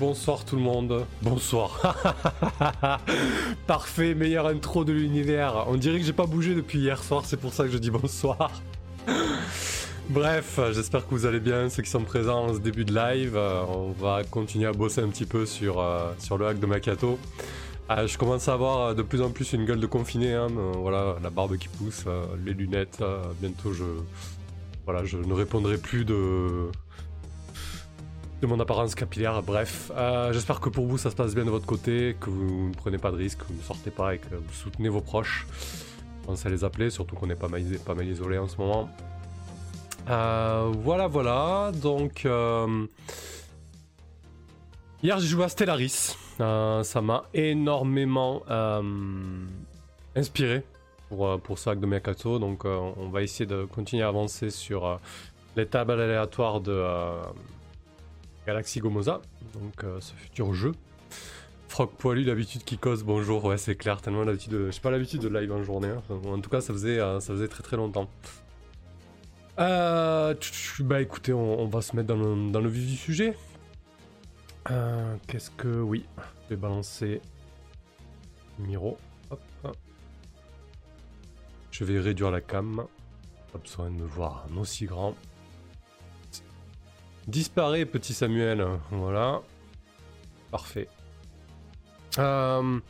Bonsoir tout le monde. Bonsoir. Parfait, meilleure intro de l'univers. On dirait que j'ai pas bougé depuis hier soir, c'est pour ça que je dis bonsoir. Bref, j'espère que vous allez bien, ceux qui sont présents en ce début de live. Euh, on va continuer à bosser un petit peu sur, euh, sur le hack de Makato. Euh, je commence à avoir de plus en plus une gueule de confiné. Hein, voilà, la barbe qui pousse, les lunettes. bientôt, voilà, je ne répondrai plus de, de mon apparence capillaire. Bref, euh, j'espère que pour vous ça se passe bien de votre côté, que vous ne prenez pas de risques, que vous ne sortez pas et que vous soutenez vos proches. Pensez à les appeler, surtout qu'on est pas mal, pas en ce moment. Euh, voilà, voilà. Donc, euh, hier j'ai joué à Stellaris. ça m'a énormément inspiré pour, pour ce hack de Mercato. Donc, on va essayer de continuer à avancer sur les tables aléatoires de Galaxy Gomoza, donc euh, ce futur jeu. Frog poilu, d'habitude qui cause bonjour, ouais c'est clair, tellement d'habitude, de... j'ai pas l'habitude de live en journée, hein. en tout cas ça faisait, euh, très très longtemps. Euh, bah écoutez, on, va se mettre dans le, dans le vif du sujet. Qu'est-ce que... Oui, je vais balancer Miro. Hop. Je vais réduire la cam. Pas besoin de me voir un aussi grand. Disparaît, petit Samuel. Voilà. Parfait. Euh,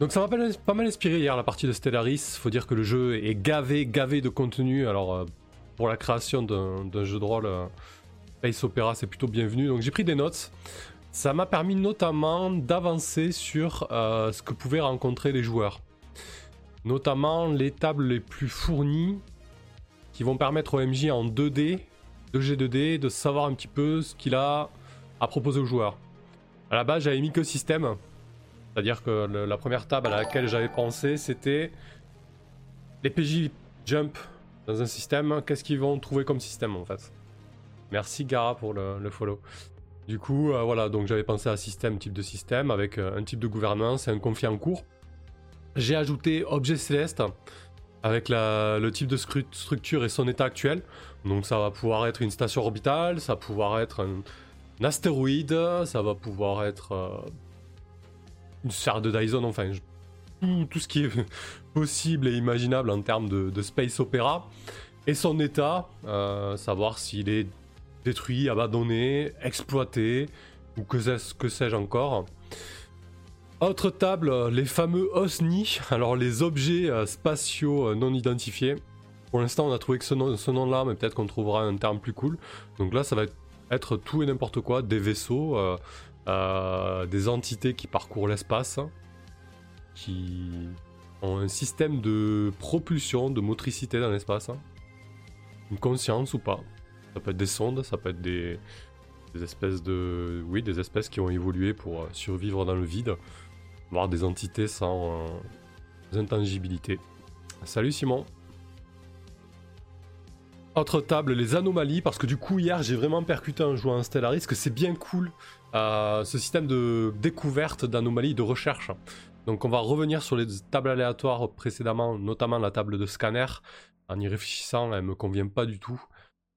donc ça m'a pas mal inspiré hier la partie de Stellaris. Faut dire que le jeu est gavé, gavé de contenu. Alors euh, pour la création d'un jeu de rôle, euh, Opera, c'est plutôt bienvenu. Donc j'ai pris des notes. Ça m'a permis notamment d'avancer sur ce que pouvaient rencontrer les joueurs. Notamment les tables les plus fournies qui vont permettre au MJ en 2D de G2D, de savoir un petit peu ce qu'il a à proposer aux joueurs. À la base, j'avais mis que système. C'est-à-dire que la première table à laquelle j'avais pensé, c'était les PJ jump dans un système. Qu'est-ce qu'ils vont trouver comme système en fait? Merci Gara pour le, follow. Du coup, euh, voilà, donc j'avais pensé à système, type de système, avec euh, un type de gouvernance et un conflit en cours. J'ai ajouté objet céleste avec le type de structure et son état actuel. Donc ça va pouvoir être une station orbitale, ça va pouvoir être un, astéroïde, ça va pouvoir être euh, une sphère de Dyson, enfin tout, ce qui est possible et imaginable en termes de, space opéra. Et son état, euh, savoir s'il est détruit, abandonné, exploité, ou que, que sais-je encore. Autre table, les fameux OSNI, alors les objets euh, spatiaux non identifiés. Pour l'instant, on a trouvé que ce, nom, là mais peut-être qu'on trouvera un terme plus cool. Donc là, ça va être tout et n'importe quoi, des vaisseaux, euh, euh, des entités qui parcourent l'espace, qui ont un système de propulsion, de motricité dans l'espace, une conscience ou pas. Ça peut être des sondes, ça peut être des, espèces de, oui, des espèces qui ont évolué pour euh, survivre dans le vide, voire des entités sans intangibilité. Salut Simon. Autre table, les anomalies, parce que du coup hier j'ai vraiment percuté en jouant à Stellaris que c'est bien cool euh, ce système de découverte d'anomalies, de recherche. Donc on va revenir sur les tables aléatoires précédemment, notamment la table de scanner. En y réfléchissant, elle me convient pas du tout.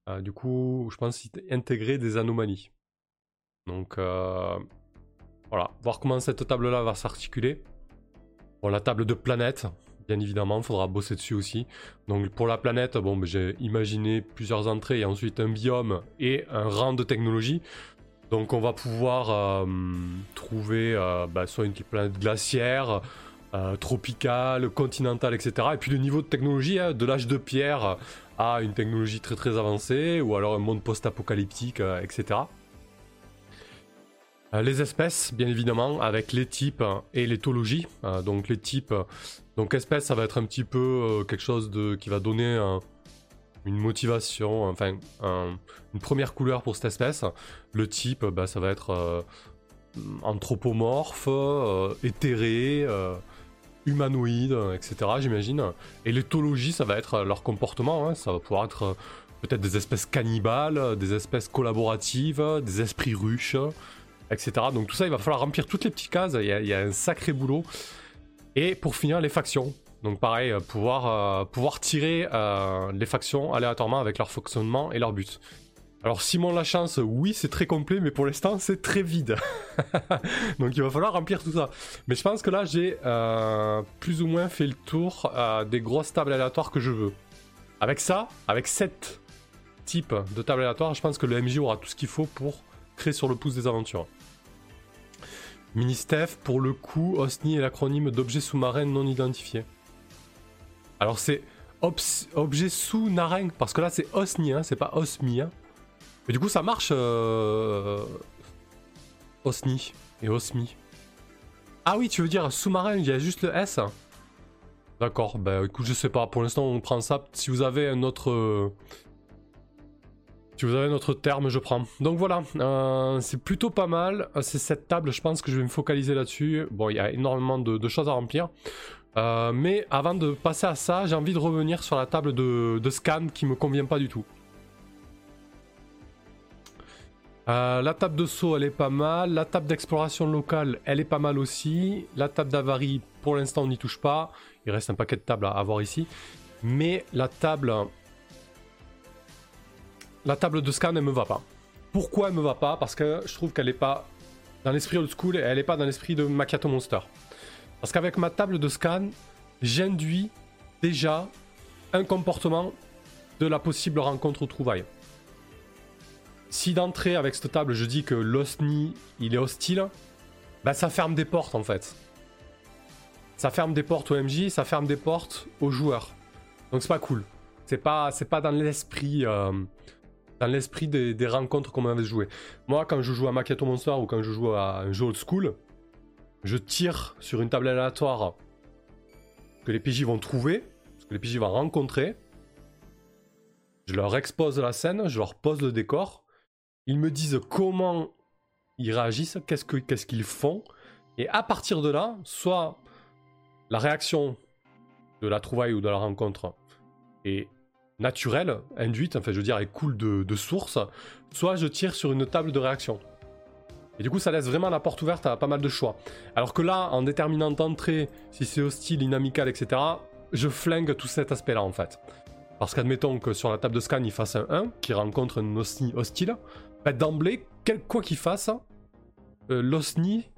Euh, du coup, je pense intégrer des anomalies. Donc euh, voilà, voir comment cette table-là va s'articuler. Bon, la table de planète, bien évidemment, il faudra bosser dessus aussi. Donc pour la planète, ben, j'ai imaginé plusieurs entrées et ensuite un biome et un rang de technologie. Donc on va pouvoir euh, trouver euh, ben, soit une planète glaciaire, euh, tropicale, continentale, etc. Et puis le niveau de technologie, hein, de l'âge de pierre à une technologie très très avancée, ou alors un monde post-apocalyptique, etc. Les espèces, bien évidemment, avec les types et l'éthologie. donc les types, donc espèce, ça va être un petit peu euh, quelque chose qui va donner une motivation, enfin une première couleur pour cette espèce. Le type, bah, ça va être euh, anthropomorphe, euh, éthéré, humanoïde, etc. J'imagine. Et l'éthologie, ça va être leur comportement. Hein. Ça va pouvoir être peut-être des espèces cannibales, des espèces collaboratives, des esprits ruches, etc. Donc tout ça, il va falloir remplir toutes les petites cases. il y a un sacré boulot. Et pour finir, les factions. Donc pareil, euh, pouvoir, euh, pouvoir tirer euh, les factions aléatoirement avec leur fonctionnement et leur but. Alors Simon la chance, oui c'est très complet, mais pour l'instant c'est très vide. Donc il va falloir remplir tout ça. Mais je pense que là j'ai plus ou moins fait le tour des grosses tables aléatoires que je veux. Avec ça, avec 7 types de tables aléatoires, je pense que le MJ aura tout ce qu'il faut pour créer sur le pouce des aventures. Ministef, pour le coup, OSNI est l'acronyme d'objet sous-marin non identifié. Alors c'est objet sous-marin, parce que là c'est OSNI, hein, c'est pas OSMI. Hein. Mais du coup ça marche euh, OSNI et OSMI. Ah oui, tu veux dire sous-marin, il y a juste le S D'accord, bah écoute, je sais pas, pour l'instant on prend ça. Si vous avez un autre... Si vous avez un autre terme, je prends. Donc voilà, euh, c'est plutôt pas mal. Euh, c'est cette table, je pense que je vais me focaliser là-dessus. Bon, il y a énormément de, choses à remplir. Euh, mais avant de passer à ça, j'ai envie de revenir sur la table de, de scan qui me convient pas du tout. la table de saut, elle est pas mal. La table d'exploration locale, elle est pas mal aussi. La table d'avarie, pour l'instant, on n'y touche pas. Il reste un paquet de tables à avoir ici. Mais la table la table de scan, elle me va pas. Pourquoi elle me va pas? Parce que je trouve qu'elle est pas dans l'esprit old school et elle est pas dans l'esprit de Macchiato Monster. Parce qu'avec ma table de scan, j'induis déjà un comportement de la possible rencontre ou trouvaille. Si d'entrée avec cette table je dis que l'OSNI il est hostile, bah ça ferme des portes en fait. Ça ferme des portes au MJ, ça ferme des portes aux joueurs. Donc c'est pas cool. C'est pas, pas dans l'esprit euh, dans l'esprit des, rencontres qu'on m'avait joué. Moi, quand je joue à Macchiato Monster ou quand je joue à un jeu old school, je tire sur une table aléatoire que les PJ vont trouver, que les PJ vont rencontrer. Je leur expose la scène, je leur pose le décor. Ils me disent comment ils réagissent, qu'est-ce qu'ils font. Et à partir de là, soit la réaction de la trouvaille ou de la rencontre est naturelle, induite, enfin je veux dire, elle coule de, source, soit je tire sur une table de réaction. Et du coup, ça laisse vraiment la porte ouverte à pas mal de choix. Alors que là, en déterminant d'entrée, si c'est hostile, inamical, etc., je flingue tout cet aspect-là en fait. Parce qu'admettons que sur la table de scan, il fasse un 1 qui rencontre un OSNI hostile, bah, d'emblée, quoi qu'il fasse, euh, l'OSNI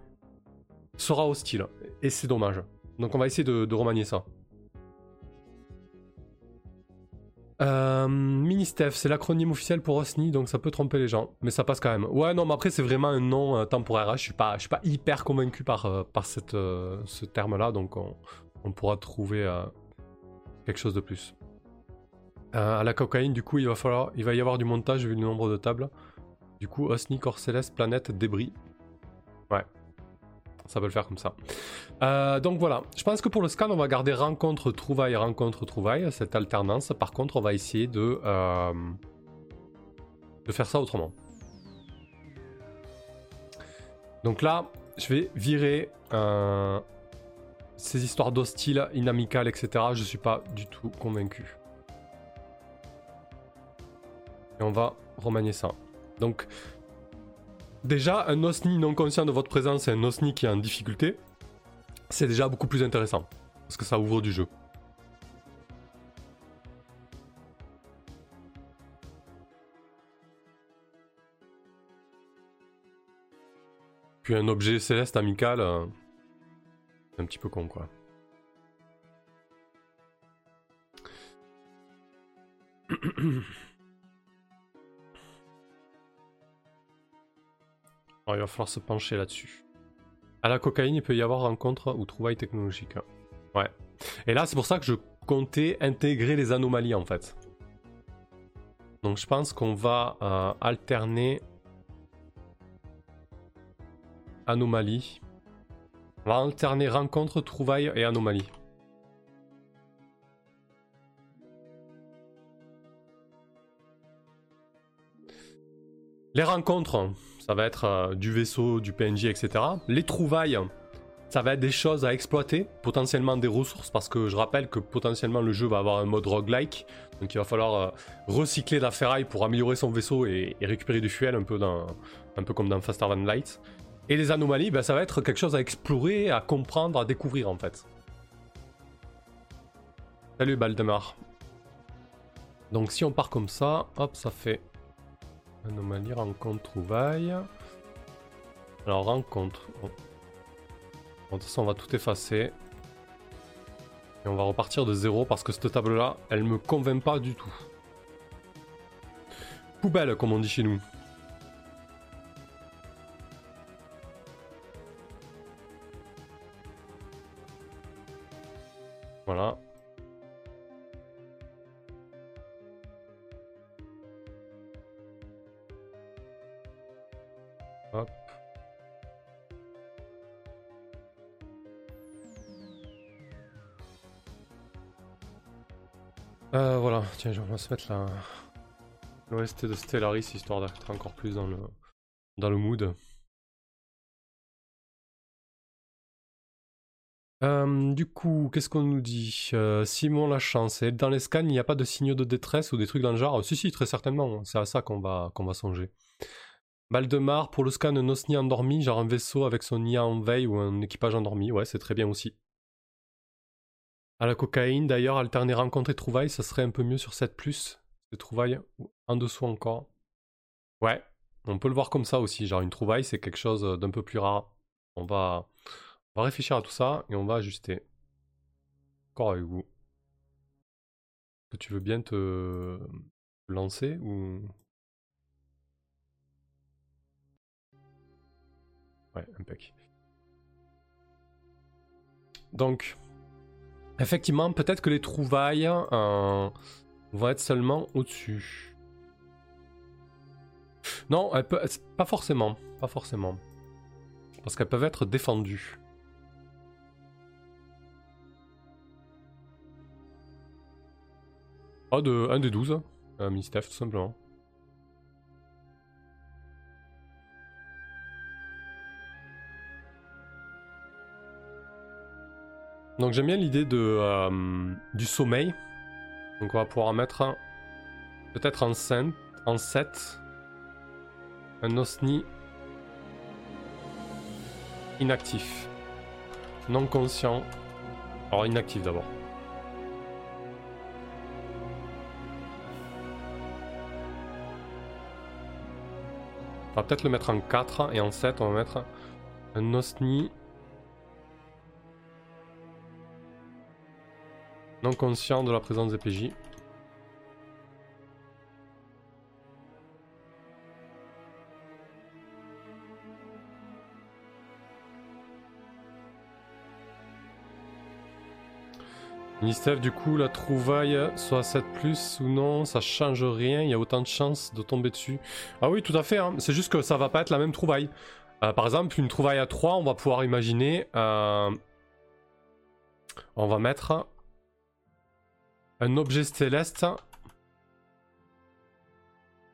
sera hostile. Et c'est dommage. Donc on va essayer de remanier ça. Euh, Ministef, c'est l'acronyme officiel pour OSNI, donc ça peut tromper les gens, mais ça passe quand même. Ouais, non, mais après c'est vraiment un nom euh, temporaire. Hein. Je suis pas, suis pas hyper convaincu par euh, par cette, euh, ce terme-là, donc on, pourra trouver quelque chose de plus. à la cocaïne, du coup, il va falloir, il va y avoir du montage vu le nombre de tables. Du coup, OSNI, corps céleste, planète, débris. Ouais, ça peut le faire comme ça. Euh, donc voilà, je pense que pour le scan, on va garder rencontre, trouvaille, rencontre, trouvaille, cette alternance. Par contre, on va essayer de, euh, de faire ça autrement. Donc là, je vais virer euh, ces histoires d'hostile, inamical, etc. Je suis pas du tout convaincu. Et on va remanier ça. Donc, Déjà, un OSNI non conscient de votre présence et un OSNI qui est en difficulté, c'est déjà beaucoup plus intéressant. Parce que ça ouvre du jeu. Puis un objet céleste amical, euh, un petit peu con quoi. il va falloir se pencher là-dessus. À la cocaïne, il peut y avoir rencontre ou trouvaille technologique. Ouais. Et là, c'est pour ça que je comptais intégrer les anomalies en fait. Donc je pense qu'on va euh, alterner anomalie. On va alterner rencontre, trouvaille et anomalie. Les rencontres, ça va être euh, du vaisseau, du PNJ, etc. Les trouvailles, ça va être des choses à exploiter, potentiellement des ressources, parce que je rappelle que potentiellement le jeu va avoir un mode roguelike, donc il va falloir euh, recycler la ferraille pour améliorer son vaisseau et, récupérer du fuel, un peu, comme dans Faster Than Light. Et les anomalies, ben, ça va être quelque chose à explorer, à comprendre, à découvrir en fait. Salut Baldemar. Donc si on part comme ça, hop, ça fait Anomalie, rencontre, trouvaille. Alors, rencontre. Bon. de toute façon, on va tout effacer. Et on va repartir de zéro parce que cette table-là, elle me convainc pas du tout. Poubelle, comme on dit chez nous. Voilà. Tiens, je vais se mettre là. L'OST de Stellaris histoire d'être encore plus dans le, dans le mood. Euh, du coup, qu'est-ce qu'on nous dit? Euh, Simon la chance. Et dans les scans, il n'y a pas de signaux de détresse ou des trucs dans le genre? Si, si, très certainement. C'est à ça qu'on va, qu'on va songer. Baldemar, pour le scan Nosni endormi, genre un vaisseau avec son IA en veille ou un équipage endormi. Ouais, c'est très bien aussi. À la cocaïne, d'ailleurs, alterner rencontre et trouvailles, ça serait un peu mieux sur 7+. De trouvailles en dessous encore. Ouais, on peut le voir comme ça aussi. Genre une trouvaille, c'est quelque chose d'un peu plus rare. On va, on va réfléchir à tout ça et on va ajuster. Encore avec vous. Que tu veux bien te lancer ou? Ouais, impec. Donc, effectivement, peut-être que les trouvailles euh, vont être seulement au-dessus. Non, pas forcément. Pas forcément. Parce qu'elles peuvent être défendues. Ah, de, un des 12. Un Mistef, tout simplement. Donc j'aime bien l'idée de euh, du sommeil. Donc on va pouvoir mettre peut-être en, 5, en 7 un osni inactif. Non conscient. Alors inactif d'abord. On va peut-être le mettre en 4 et en 7 on va mettre un osni Non conscient de la présence des PJ. Nistef, du coup, la trouvaille, soit 7 plus ou non, ça change rien, il y a autant de chances de tomber dessus. Ah oui, tout à fait, hein. c'est juste que ça va pas être la même trouvaille. Euh, par exemple, une trouvaille à 3, on va pouvoir imaginer... Euh, on va mettre un objet céleste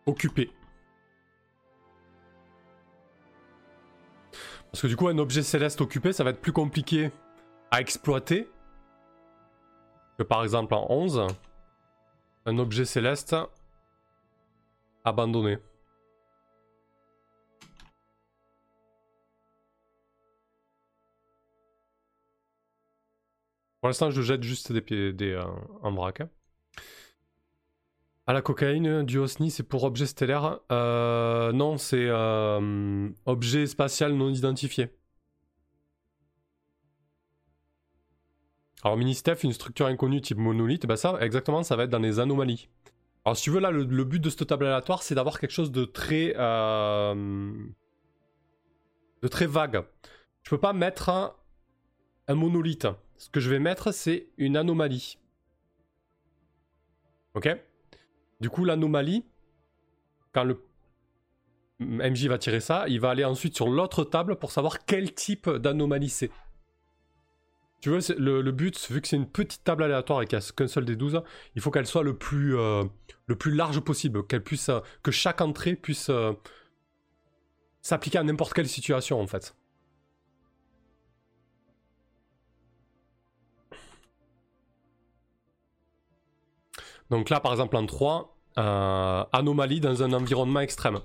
occupé. Parce que du coup, un objet céleste occupé, ça va être plus compliqué à exploiter que par exemple en 11, un objet céleste abandonné. Pour l'instant, je jette juste des pieds des, euh, en vrac. Hein. À la cocaïne, du OSNI, c'est pour objet stellaire. Euh, non, c'est euh, objet spatial non identifié. Alors, mini-steph, une structure inconnue type monolithe, bah ça, exactement, ça va être dans les anomalies. Alors, si tu veux, là, le, but de cette table aléatoire, c'est d'avoir quelque chose de très. de très vague. Je peux pas mettre un monolithe. Ce que je vais mettre, c'est une anomalie. Ok? Du coup, l'anomalie, quand le MJ va tirer ça, il va aller ensuite sur l'autre table pour savoir quel type d'anomalie c'est. Tu vois, le, but, vu que c'est une petite table aléatoire et qu'il n'y a qu'un seul des 12, il faut qu'elle soit le plus, euh, large possible, euh, que chaque entrée puisse euh, s'appliquer à n'importe quelle situation en fait. Donc là, par exemple, en 3, euh, anomalie dans un environnement extrême.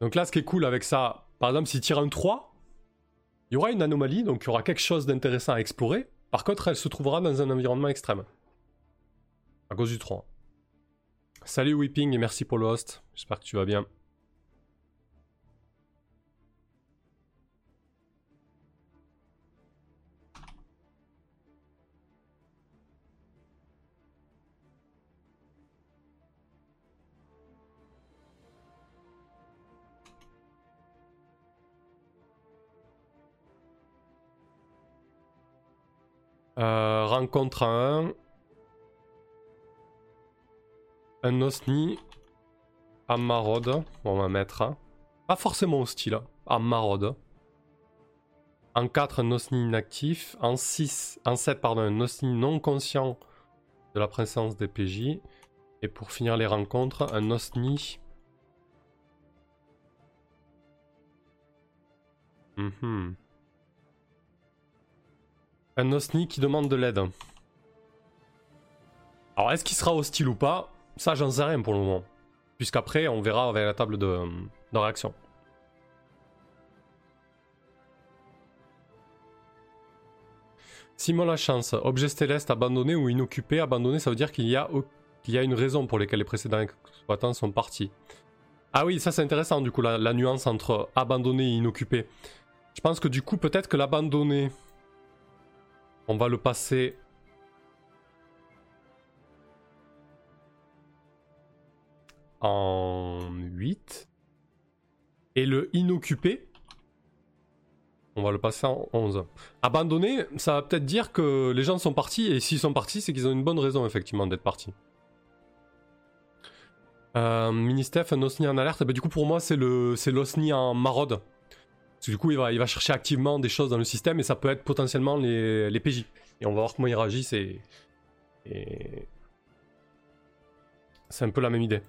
Donc là, ce qui est cool avec ça, par exemple, s'il tire un 3, il y aura une anomalie, donc il y aura quelque chose d'intéressant à explorer. Par contre, elle se trouvera dans un environnement extrême. À cause du 3. Salut Whipping et merci pour le host. J'espère que tu vas bien. Euh, rencontre 1. Un Osni à maraude. On va mettre. Hein. Pas forcément hostile. Hein. À maraude. En 4, un Osni inactif. En 6, en 7, pardon, un Osni non conscient de la présence des PJ. Et pour finir les rencontres, un Osni. Mhm. Un Osni qui demande de l'aide. Alors, est-ce qu'il sera hostile ou pas? Ça, j'en sais rien pour le moment. Puisqu'après, on verra avec la table de, réaction. Simon la chance. Objet céleste abandonné ou inoccupé. Abandonné, ça veut dire qu'il y, a, une raison pour laquelle les précédents exploitants sont partis. Ah oui, ça c'est intéressant du coup, la, nuance entre abandonné et inoccupé. Je pense que du coup, peut-être que l'abandonné on va le passer en 8. Et le inoccupé, on va le passer en 11. Abandonné, ça va peut-être dire que les gens sont partis, et s'ils sont partis, c'est qu'ils ont une bonne raison, effectivement, d'être partis. Euh, Ministef, un Osni en alerte, bah, du coup pour moi c'est l'Osni en maraude. Du coup, il va, chercher activement des choses dans le système et ça peut être potentiellement les, les PJ. Et on va voir comment ils réagissent et. C'est un peu la même idée.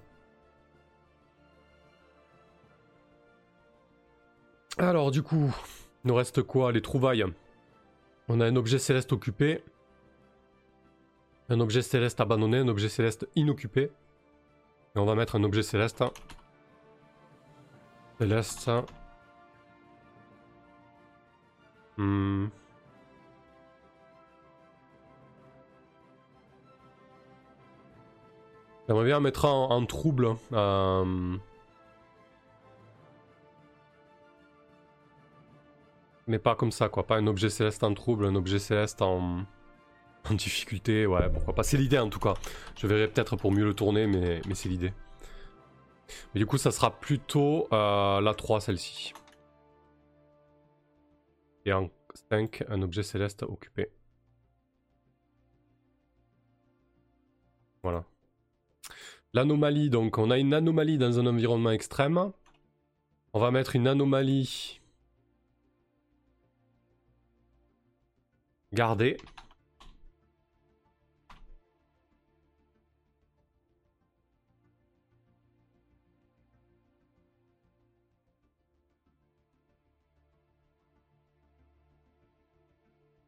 Alors, du coup, il nous reste quoi? Les trouvailles. On a un objet céleste occupé. Un objet céleste abandonné, un objet céleste inoccupé. Et on va mettre un objet céleste. Céleste Hmm. J'aimerais bien mettre en, trouble. Euh, mais pas comme ça, quoi. Pas un objet céleste en trouble, un objet céleste en, en difficulté. Ouais, pourquoi pas. C'est l'idée en tout cas. Je verrai peut-être pour mieux le tourner, mais, mais c'est l'idée. Mais du coup, ça sera plutôt euh, la 3, celle-ci. Et en 5, un objet céleste occupé. Voilà. L'anomalie, donc on a une anomalie dans un environnement extrême. On va mettre une anomalie gardée.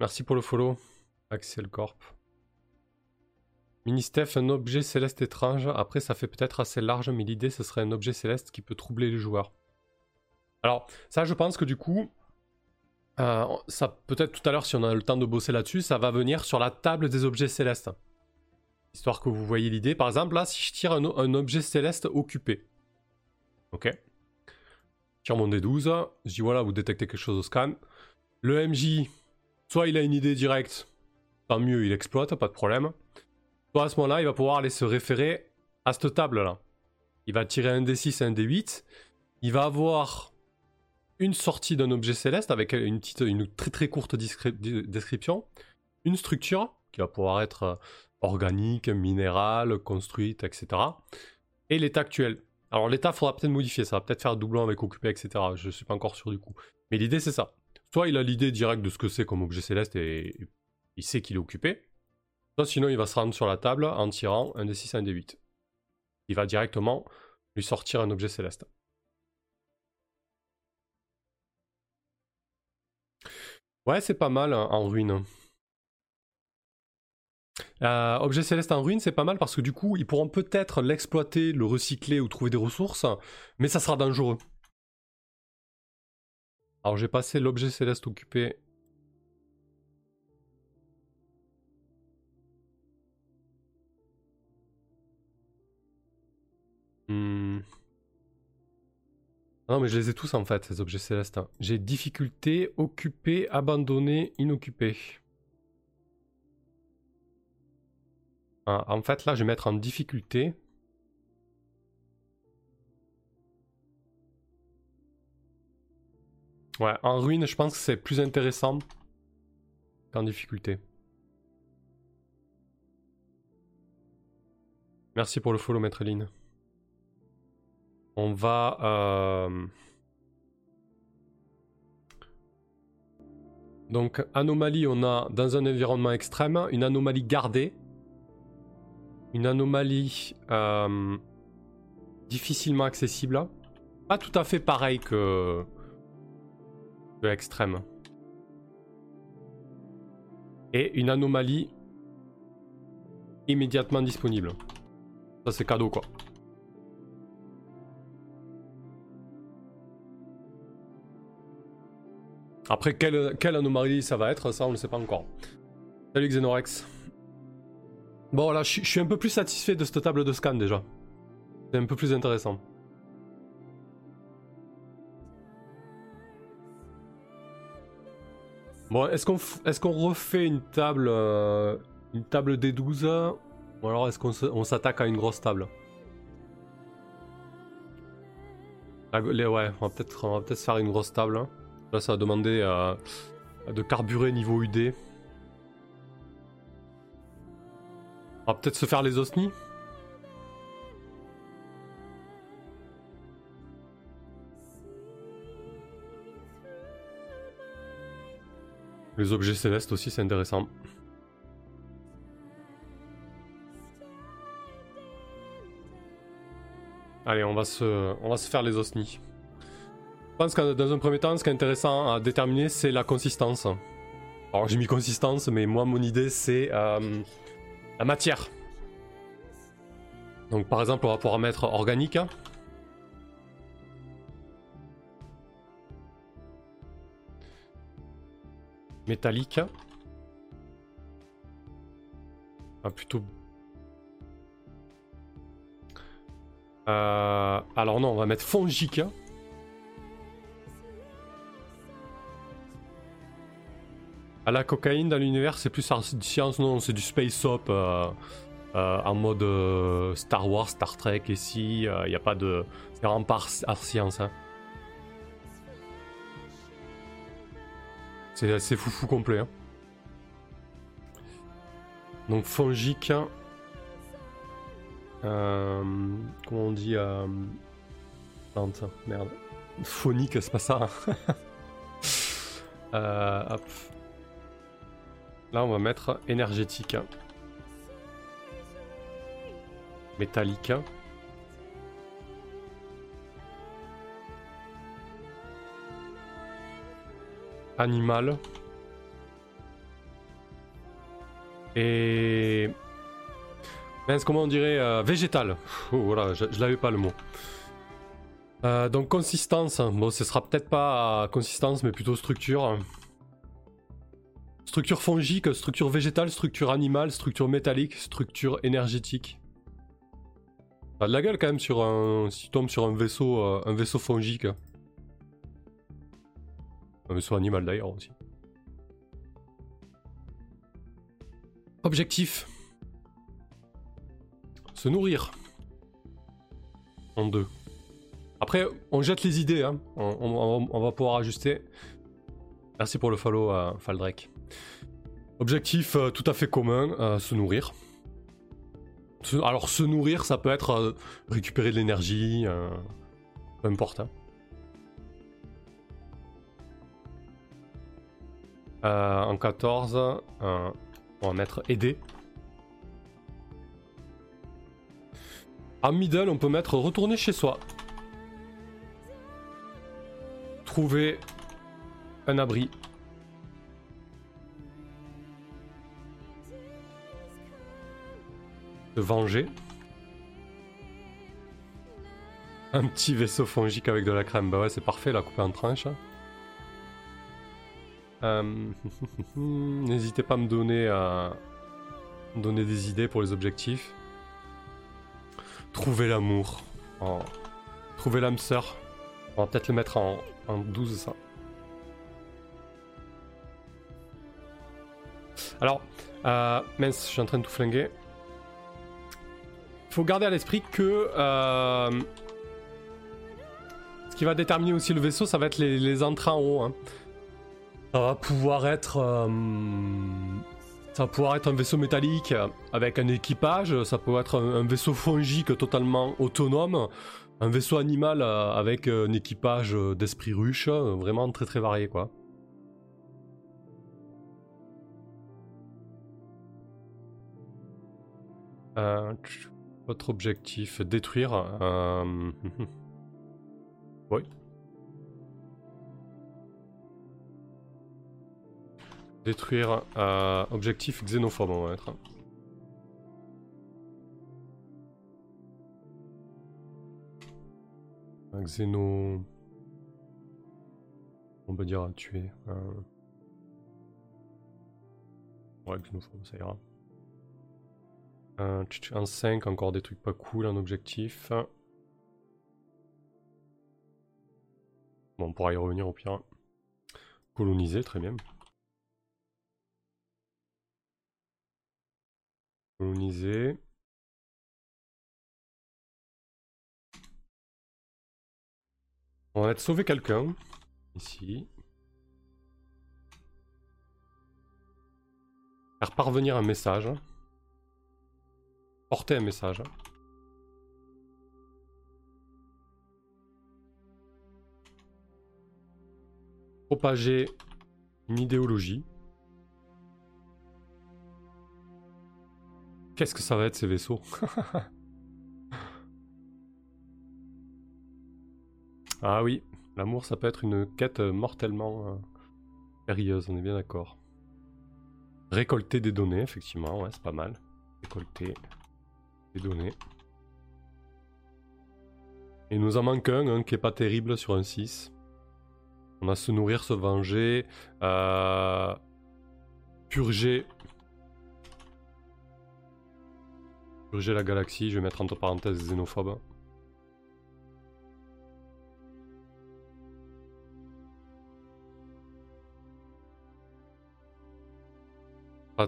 Merci pour le follow, Axel Corp. Ministef, un objet céleste étrange. Après, ça fait peut-être assez large, mais l'idée, ce serait un objet céleste qui peut troubler les joueurs. Alors, ça, je pense que du coup, euh, ça peut-être tout à l'heure, si on a le temps de bosser là-dessus, ça va venir sur la table des objets célestes. Histoire que vous voyez l'idée. Par exemple, là, si je tire un, un objet céleste occupé. Ok. Je mon D12. Je dis voilà, vous détectez quelque chose au scan. Le MJ, Soit il a une idée directe, tant mieux, il exploite, pas de problème. Soit à ce moment-là, il va pouvoir aller se référer à cette table-là. Il va tirer un D6 et un D8. Il va avoir une sortie d'un objet céleste avec une, petite, une très très courte description. Une structure qui va pouvoir être euh, organique, minérale, construite, etc. Et l'état actuel. Alors l'état, faudra peut-être modifier, ça va peut-être faire doublon avec occupé, etc. Je ne suis pas encore sûr du coup. Mais l'idée, c'est ça. Soit il a l'idée directe de ce que c'est comme objet céleste et il sait qu'il est occupé. Soit sinon il va se rendre sur la table en tirant un D6 et un D8. Il va directement lui sortir un objet céleste. Ouais, c'est pas mal hein, en ruine. Euh, objet céleste en ruine, c'est pas mal parce que du coup, ils pourront peut-être l'exploiter, le recycler ou trouver des ressources, mais ça sera dangereux. Alors j'ai passé l'objet céleste occupé. Hmm. Ah non mais je les ai tous en fait, ces objets célestes. Hein. J'ai difficulté, occupé, abandonné, inoccupé. Ah, en fait là je vais mettre en difficulté Ouais, en ruine, je pense que c'est plus intéressant qu'en difficulté. Merci pour le follow, Maître On va... Euh, donc, anomalie, on a dans un environnement extrême, une anomalie gardée. Une anomalie euh, difficilement accessible. Pas tout à fait pareil que, extrême. Et une anomalie immédiatement disponible. Ça c'est cadeau quoi. Après quelle, quelle anomalie ça va être, ça on ne sait pas encore. Salut Xenorex. Bon là je suis un peu plus satisfait de cette table de scan déjà. C'est un peu plus intéressant. Bon, est-ce qu'on est qu'on refait une table euh, une table des 12 ou alors est-ce qu'on s'attaque à une grosse table? Ouais, on va peut-être peut faire une grosse table. Hein. Là, ça va demander euh, de carburer niveau UD. On va peut-être se faire les osnis. Les objets célestes aussi, c'est intéressant. Allez, on va se, on va se faire les osnis. Je pense que dans un premier temps, ce qui est intéressant à déterminer, c'est la consistance. Alors j'ai mis consistance, mais moi mon idée c'est euh, la matière. Donc par exemple, on va pouvoir mettre organique. Métallique. Plutôt Euh, alors non, on va mettre fongique. À la cocaïne dans l'univers, c'est plus science, non, c'est du space op euh, euh, en mode Star Wars, Star Trek. Ici, il n'y a pas de. C'est vraiment par science. Hein. C'est foufou complet. Hein. Donc fongique. Euh, comment on dit euh, Plante, merde. Phonique, c'est pas ça. euh, hop. Là, on va mettre énergétique. Métallique. Animal. Et comment on dirait euh, Végétal. voilà, je, l'avais pas le mot. Euh, donc consistance, bon ce sera peut-être pas consistance mais plutôt structure. Structure fongique, structure végétale, structure animale, structure métallique, structure énergétique. De la gueule quand même sur. Si tu tombes sur euh, un vaisseau fongique. Un vaisseau animal d'ailleurs aussi. Objectif. Se nourrir. En deux. Après, on jette les idées, hein. on, va pouvoir ajuster. Merci pour le follow, à Faldrek. Objectif euh, tout à fait commun, euh, se nourrir. alors, se nourrir, ça peut être euh, récupérer de l'énergie, peu importe. Hein. En 14, on va mettre aider. En middle, on peut mettre retourner chez soi. Trouver un abri. Se venger. Un petit vaisseau fongique avec de la crème. Bah ouais, c'est parfait, la couper en tranches. Euh, n'hésitez pas à me donner, à... Euh, donner des idées pour les objectifs. Trouver l'amour. Trouver l'âme sœur. On va peut-être le mettre en, en 12 ça. Alors, euh, mince, je suis en train de tout flinguer. Il faut garder à l'esprit que ce qui va déterminer aussi le vaisseau, ça va être les, entrées en haut. Hein. Ça va pouvoir être, euh, ça va pouvoir être un vaisseau métallique avec un équipage. Ça peut être un, vaisseau fongique totalement autonome, un vaisseau animal avec un équipage d'esprit ruche, vraiment très très varié quoi. Euh, votre objectif, détruire. Euh... oui. Détruire euh, objectif xénophobe, on va être. Un xéno. On peut dire tuer. Euh... Ouais, xénophobe, ça ira. Un, 5, encore des trucs pas cool en objectif. Bon, on pourra y revenir au pire. Coloniser, très bien. On va sauver quelqu'un. Ici. Faire parvenir un message porter un message. Propager une idéologie. Qu'est-ce que ça va être ces vaisseaux? Ah oui, l'amour ça peut être une quête mortellement euh, périlleuse, on est bien d'accord. Récolter des données, effectivement, ouais, c'est pas mal. Récolter des données. Et nous en manque un, qui est pas terrible sur un 6. On a se nourrir, se venger, euh, purger. Purger la galaxie, je vais mettre entre parenthèses xénophobe.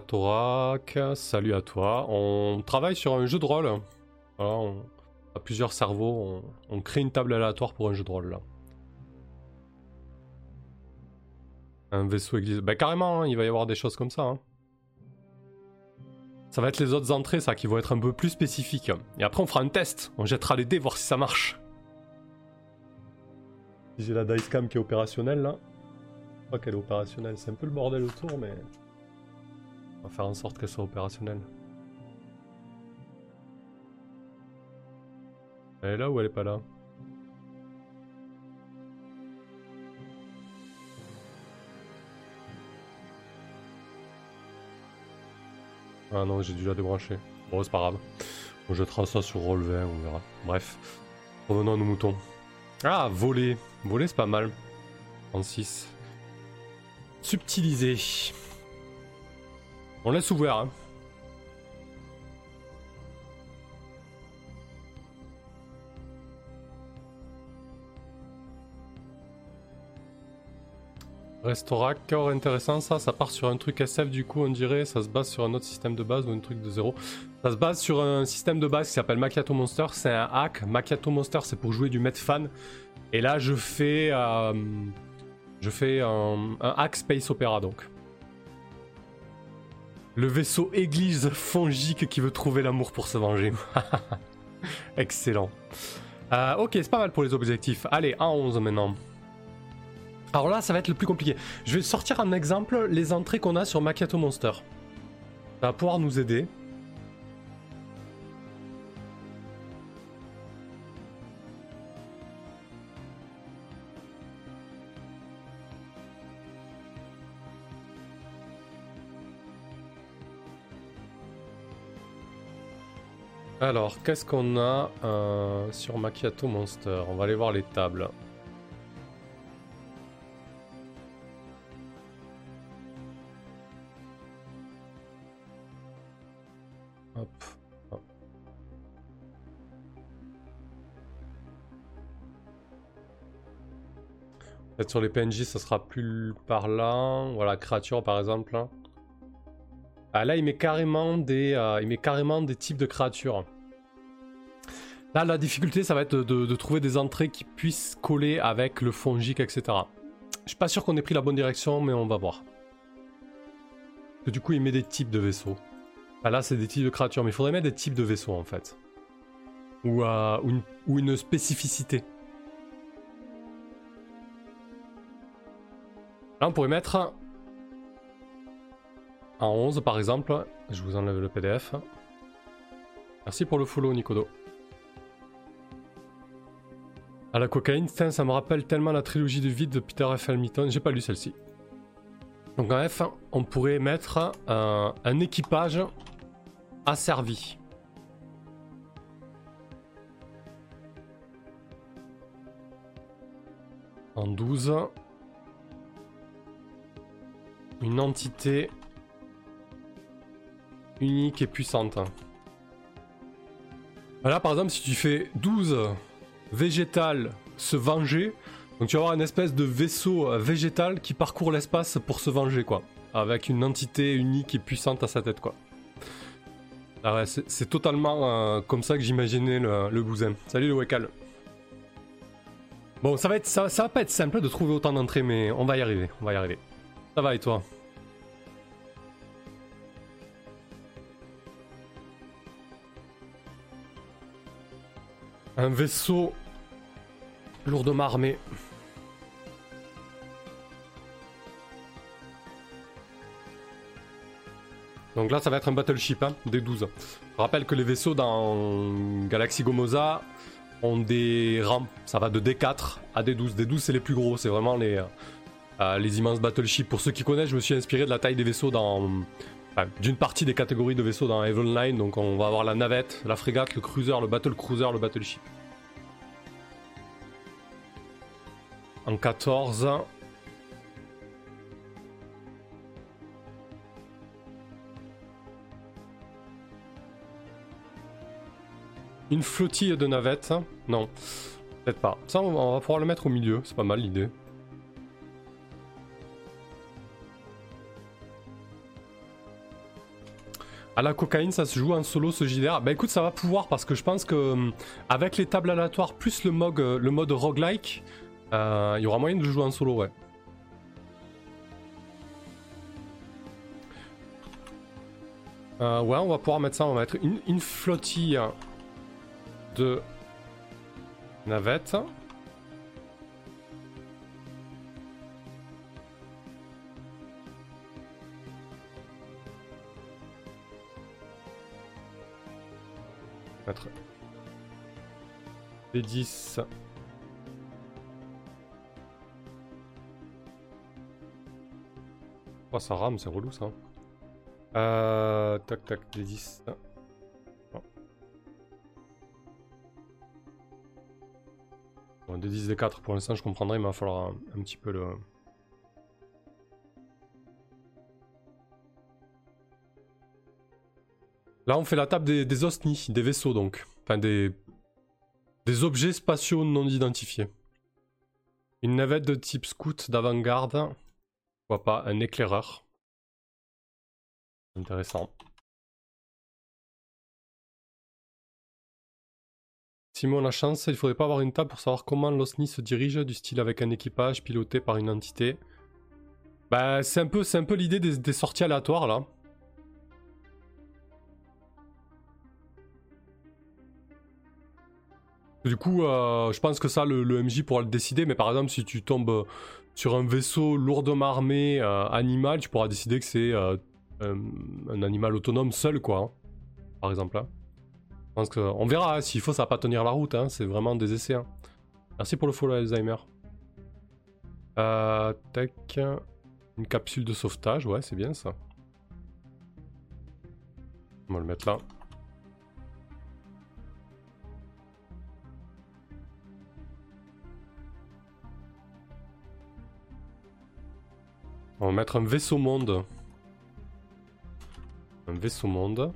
Thorac, salut à toi. On travaille sur un jeu de rôle. on a plusieurs cerveaux. On, crée une table aléatoire pour un jeu de rôle là. Un vaisseau église. Bah carrément, hein, il va y avoir des choses comme ça. Hein. Ça va être les autres entrées, ça, qui vont être un peu plus spécifiques. Et après, on fera un test. On jettera les dés, voir si ça marche. J'ai la Dicecam qui est opérationnelle là. Je crois qu'elle est opérationnelle. C'est un peu le bordel autour, mais va faire en sorte qu'elle soit opérationnelle. Elle est là ou elle est pas là? Ah non, j'ai dû la débrancher. Bon, c'est pas grave. On jettera ça sur roll on verra. Bref. Revenons à nos moutons. Ah, voler. Voler, c'est pas mal. 36. Subtiliser. On laisse ouvert. Hein. Restaurateur intéressant ça, ça part sur un truc SF du coup on dirait, ça se base sur un autre système de base ou un truc de zéro. Ça se base sur un système de base qui s'appelle Macchiato Monster, c'est un hack. Macchiato Monster c'est pour jouer du Metfan. Et là je fais, euh, un hack Space Opera donc. Le vaisseau église fongique qui veut trouver l'amour pour se venger. Excellent. Euh, ok, c'est pas mal pour les objectifs. Allez, à 11 maintenant. Alors là, ça va être le plus compliqué. Je vais sortir un exemple les entrées qu'on a sur Macchiato Monster. Ça va pouvoir nous aider. Alors, qu'est-ce qu'on a euh, sur Macchiato Monster? On va aller voir les tables. Peut-être sur les PNJ, ça sera plus par là. Voilà, créature par exemple. Ah, là, il met, carrément des, euh, il met carrément des types de créatures. Là, la difficulté, ça va être de, trouver des entrées qui puissent coller avec le fongique, etc. Je suis pas sûr qu'on ait pris la bonne direction, mais on va voir. du coup, il met des types de vaisseaux. Là, c'est des types de créatures, mais il faudrait mettre des types de vaisseaux, en fait. Ou, euh, une spécificité. Là, on pourrait mettre en 11 par exemple. Je vous enlève le PDF. Merci pour le follow, Nicodo. À la cocaïne, ça me rappelle tellement la trilogie du vide de Peter F. Hamilton. J'ai pas lu celle-ci. Donc en F, on pourrait mettre un, un équipage asservi. En 12, une entité unique et puissante. Là, par exemple, si tu fais 12 végétal se venger, donc tu vas avoir une espèce de vaisseau euh, végétal qui parcourt l'espace pour se venger, quoi. Avec une entité unique et puissante à sa tête, quoi. Ah c'est totalement euh, comme ça que j'imaginais le, le bousin. Salut le Wekal. Bon, ça va, être, ça, ça va pas être simple de trouver autant d'entrées, mais on va y arriver, on va y arriver. Ça va et toi? Un vaisseau lourdement armé. Donc là, ça va être un battleship, hein, des 12. Je rappelle que les vaisseaux dans Galaxy Gomoza ont des rangs. Ça va de D4 à D12. D12, c'est les plus gros. C'est vraiment les, euh, les immenses battleships. Pour ceux qui connaissent, je me suis inspiré de la taille des vaisseaux dans. d'une partie des catégories de vaisseaux dans Evil 9. Donc on va avoir la navette, la frégate, le cruiser, le battle cruiser, le battleship. En 14. Une flottille de navettes Non, peut-être pas. Ça, on va pouvoir le mettre au milieu, c'est pas mal l'idée. À la cocaïne, ça se joue en solo ce JDR. Bah écoute, ça va pouvoir parce que je pense que hum, avec les tables aléatoires plus le mode, le mode roguelike, euh, il y aura moyen de jouer en solo, ouais. Euh, ouais, on va pouvoir mettre ça, on va mettre une, flottille de navettes. Mettre des 10 Oh, ça rame, c'est relou ça. Euh, tac, tac, des 10. Bon, des 10, des 4 pour l'instant, je comprendrai, mais il va falloir un, petit peu le. Là, on fait la table des, des osnis, des vaisseaux donc. Enfin, des, objets spatiaux non identifiés. Une navette de type scout d'avant-garde. Pourquoi pas un éclaireur Intéressant. Simon la chance, il faudrait pas avoir une table pour savoir comment l'OSNI se dirige, du style avec un équipage piloté par une entité. Bah c'est un peu l'idée des, sorties aléatoires là. Du coup, euh, je pense que ça, le, MJ pourra le décider, mais par exemple, si tu tombes sur un vaisseau lourdement armé euh, animal, tu pourras décider que c'est euh, un, animal autonome seul, quoi. Hein, par exemple. Hein. pense que, on verra, hein, s'il faut, ça va pas tenir la route. c'est vraiment des essais. Merci pour le follow Alzheimer. Euh, tac. Une capsule de sauvetage, ouais, c'est bien ça. On va le mettre là. On va mettre un vaisseau monde. Un vaisseau monde.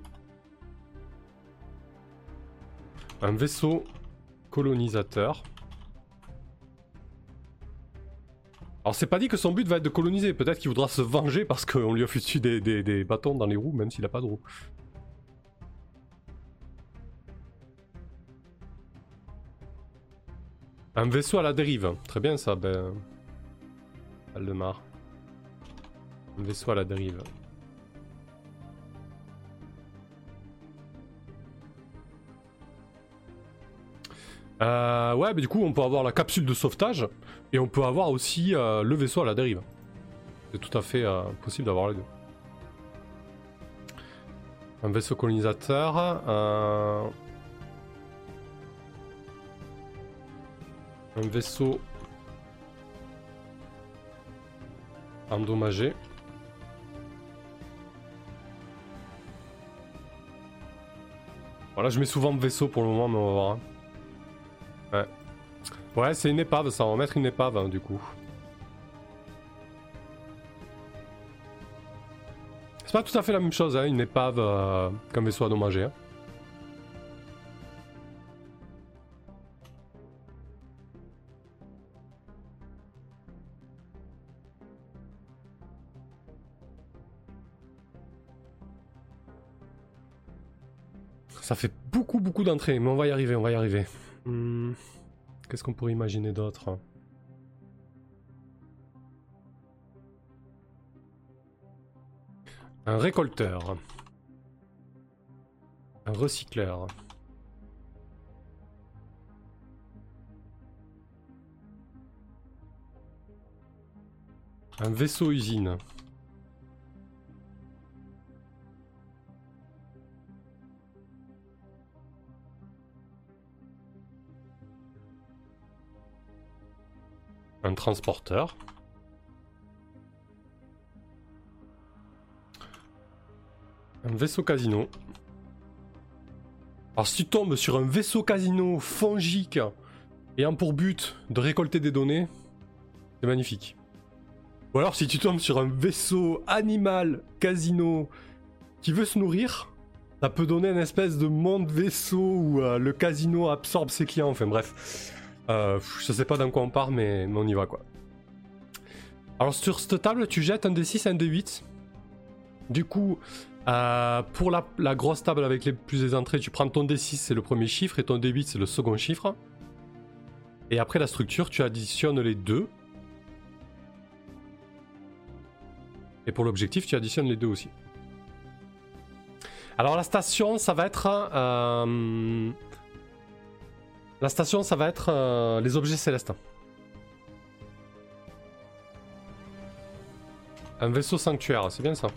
Un vaisseau colonisateur. Alors c'est pas dit que son but va être de coloniser, peut-être qu'il voudra se venger parce qu'on lui a foutu des, des, des bâtons dans les roues, même s'il a pas de roues. Un vaisseau à la dérive, très bien ça, ben... Aldemar. Un vaisseau à la dérive. Euh, ouais, mais du coup, on peut avoir la capsule de sauvetage et on peut avoir aussi euh, le vaisseau à la dérive. C'est tout à fait euh, possible d'avoir les deux. Un vaisseau colonisateur. Un, un vaisseau endommagé. Voilà, je mets souvent vaisseau pour le moment, mais on va voir. hein. Ouais. Ouais, c'est une épave, ça. On va mettre une épave, hein, du coup. C'est pas tout à fait la même chose, hein, une épave euh, qu'un vaisseau endommagé. Hein. Ça fait beaucoup, beaucoup d'entrées, mais on va y arriver, on va y arriver. Hmm, Qu'est-ce qu'on pourrait imaginer d'autre? Un récolteur. Un recycleur. Un vaisseau usine. Un transporteur. Un vaisseau casino. Alors si tu tombes sur un vaisseau casino fongique ayant pour but de récolter des données, c'est magnifique. Ou alors si tu tombes sur un vaisseau animal casino qui veut se nourrir, ça peut donner une espèce de monde vaisseau où euh, le casino absorbe ses clients. Enfin bref, euh, je sais pas dans quoi on part, mais, on y va quoi. Alors sur cette table, tu jettes un D6 et un D8. Du coup, euh, pour la, la grosse table avec les plus des entrées, tu prends ton D6, c'est le premier chiffre, et ton D8, c'est le second chiffre. Et après la structure, tu additionnes les deux. Et pour l'objectif, tu additionnes les deux aussi. Alors la station, ça va être... euh, La station, ça va être euh, les objets célestes. Un vaisseau sanctuaire, c'est bien ça.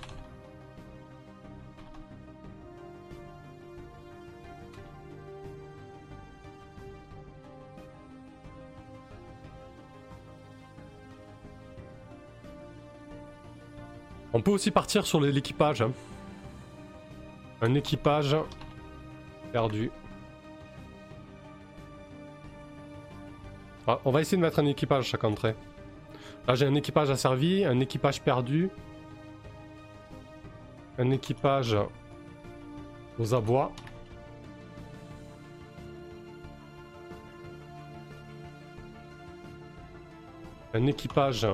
On peut aussi partir sur l'équipage. hein. Un équipage perdu. Ah, on va essayer de mettre un équipage à chaque entrée. Là j'ai un équipage asservi, un équipage perdu. Un équipage aux abois. Un équipage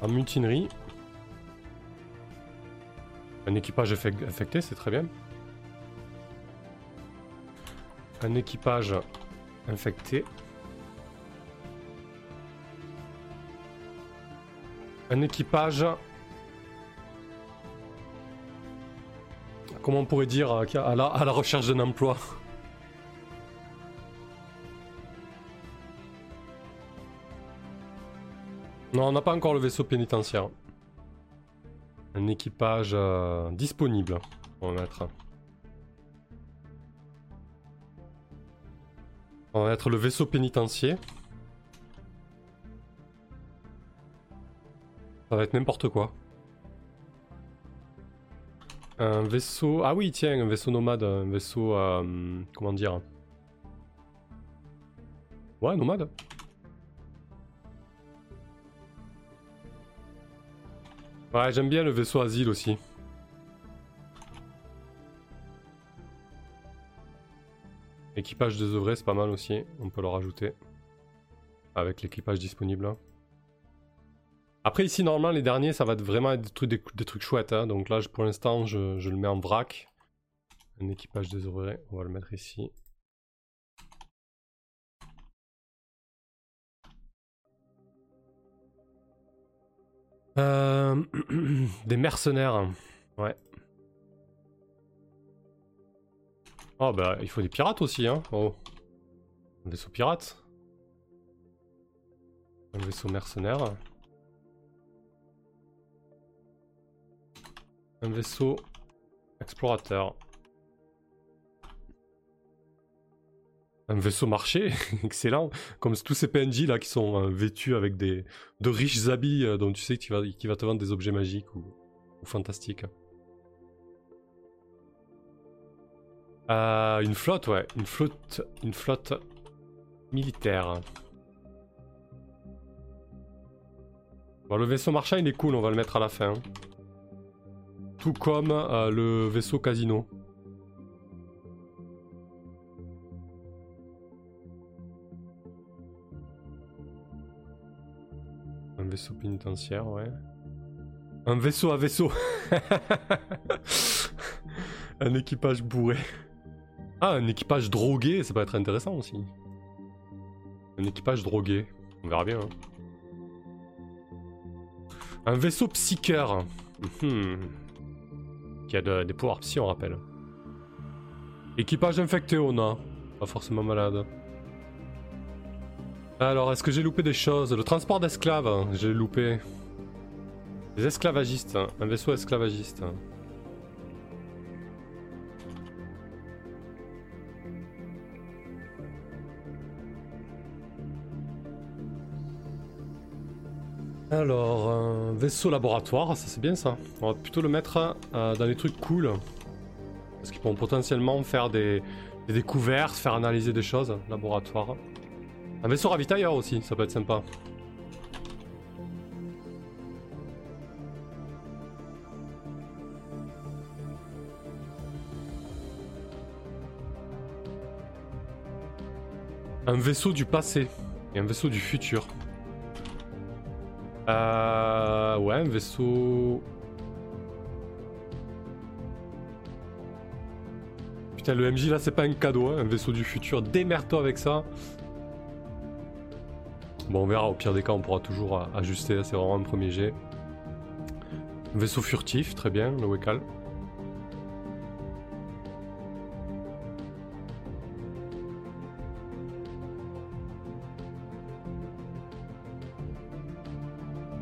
en mutinerie. Un équipage affecté, c'est très bien. Un équipage infecté. Un équipage... Comment on pourrait dire euh, à la recherche d'un emploi? Non, on n'a pas encore le vaisseau pénitentiaire. Un équipage euh, disponible, on va mettre. On va mettre le vaisseau pénitentiaire. Ça va être n'importe quoi. Un vaisseau... Ah oui, tiens, un vaisseau nomade, un vaisseau... euh, comment dire? Ouais, nomade. Ouais, j'aime bien le vaisseau asile aussi. Équipage désœuvré, c'est pas mal aussi. On peut le rajouter. Avec l'équipage disponible. Après ici normalement les derniers ça va être vraiment des trucs, des, trucs chouettes. Hein. Donc là pour l'instant je, je, le mets en vrac. Un équipage désœuvré, on va le mettre ici. Euh, des mercenaires. Ouais. Oh bah il faut des pirates aussi hein. Oh. Un vaisseau pirate. Un vaisseau mercenaire. Un vaisseau explorateur. Un vaisseau marché, excellent. Comme tous ces PNJ là qui sont euh, vêtus avec des de riches habits euh, dont tu sais qu'il va, te vendre des objets magiques ou, fantastiques. Euh, une flotte, ouais. Une flotte, une flotte militaire. Le vaisseau marchand il est cool, on va le mettre à la fin. Tout comme le vaisseau casino. vaisseau pénitentiaire, ouais. Un vaisseau à vaisseau. un équipage bourré. Ah, un équipage drogué, ça peut être intéressant aussi. Un équipage drogué. On verra bien. Hein. Un vaisseau psycheur. Hmm. Qui a des pouvoirs psy, on rappelle. Équipage infecté, on a. Pas forcément malade. Alors, est-ce que j'ai loupé des choses? Le transport d'esclaves, hein, j'ai loupé. Des esclavagistes, hein, un vaisseau esclavagiste. Alors, un vaisseau laboratoire, ça c'est bien ça. On va plutôt le mettre euh, dans les trucs cool. Parce qu'ils pourront potentiellement faire des, des découvertes, faire analyser des choses. Laboratoire. Un vaisseau ravitailleur aussi, ça peut être sympa. Un vaisseau du passé et un vaisseau du futur. Euh, ouais, un vaisseau... Putain, le MJ là, c'est pas un cadeau, hein, un vaisseau du futur. Démerde-toi avec ça. Bon, on verra, au pire des cas, on pourra toujours ajuster, c'est vraiment un premier jet. Vaisseau furtif, très bien, le Wekal.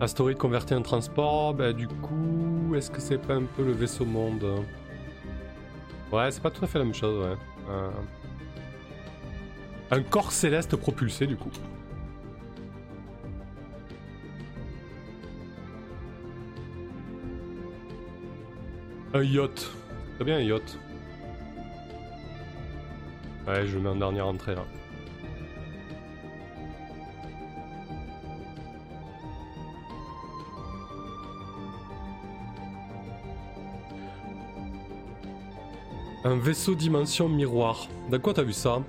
Astoride converti en transport, bah du coup, est-ce que c'est pas un peu le vaisseau monde Ouais, c'est pas tout à fait la même chose, ouais. Euh, un corps céleste propulsé, du coup. Un yacht. Très bien un yacht. Ouais, je le mets en dernière entrée là. Un vaisseau dimension miroir. Dans quoi t'as vu ça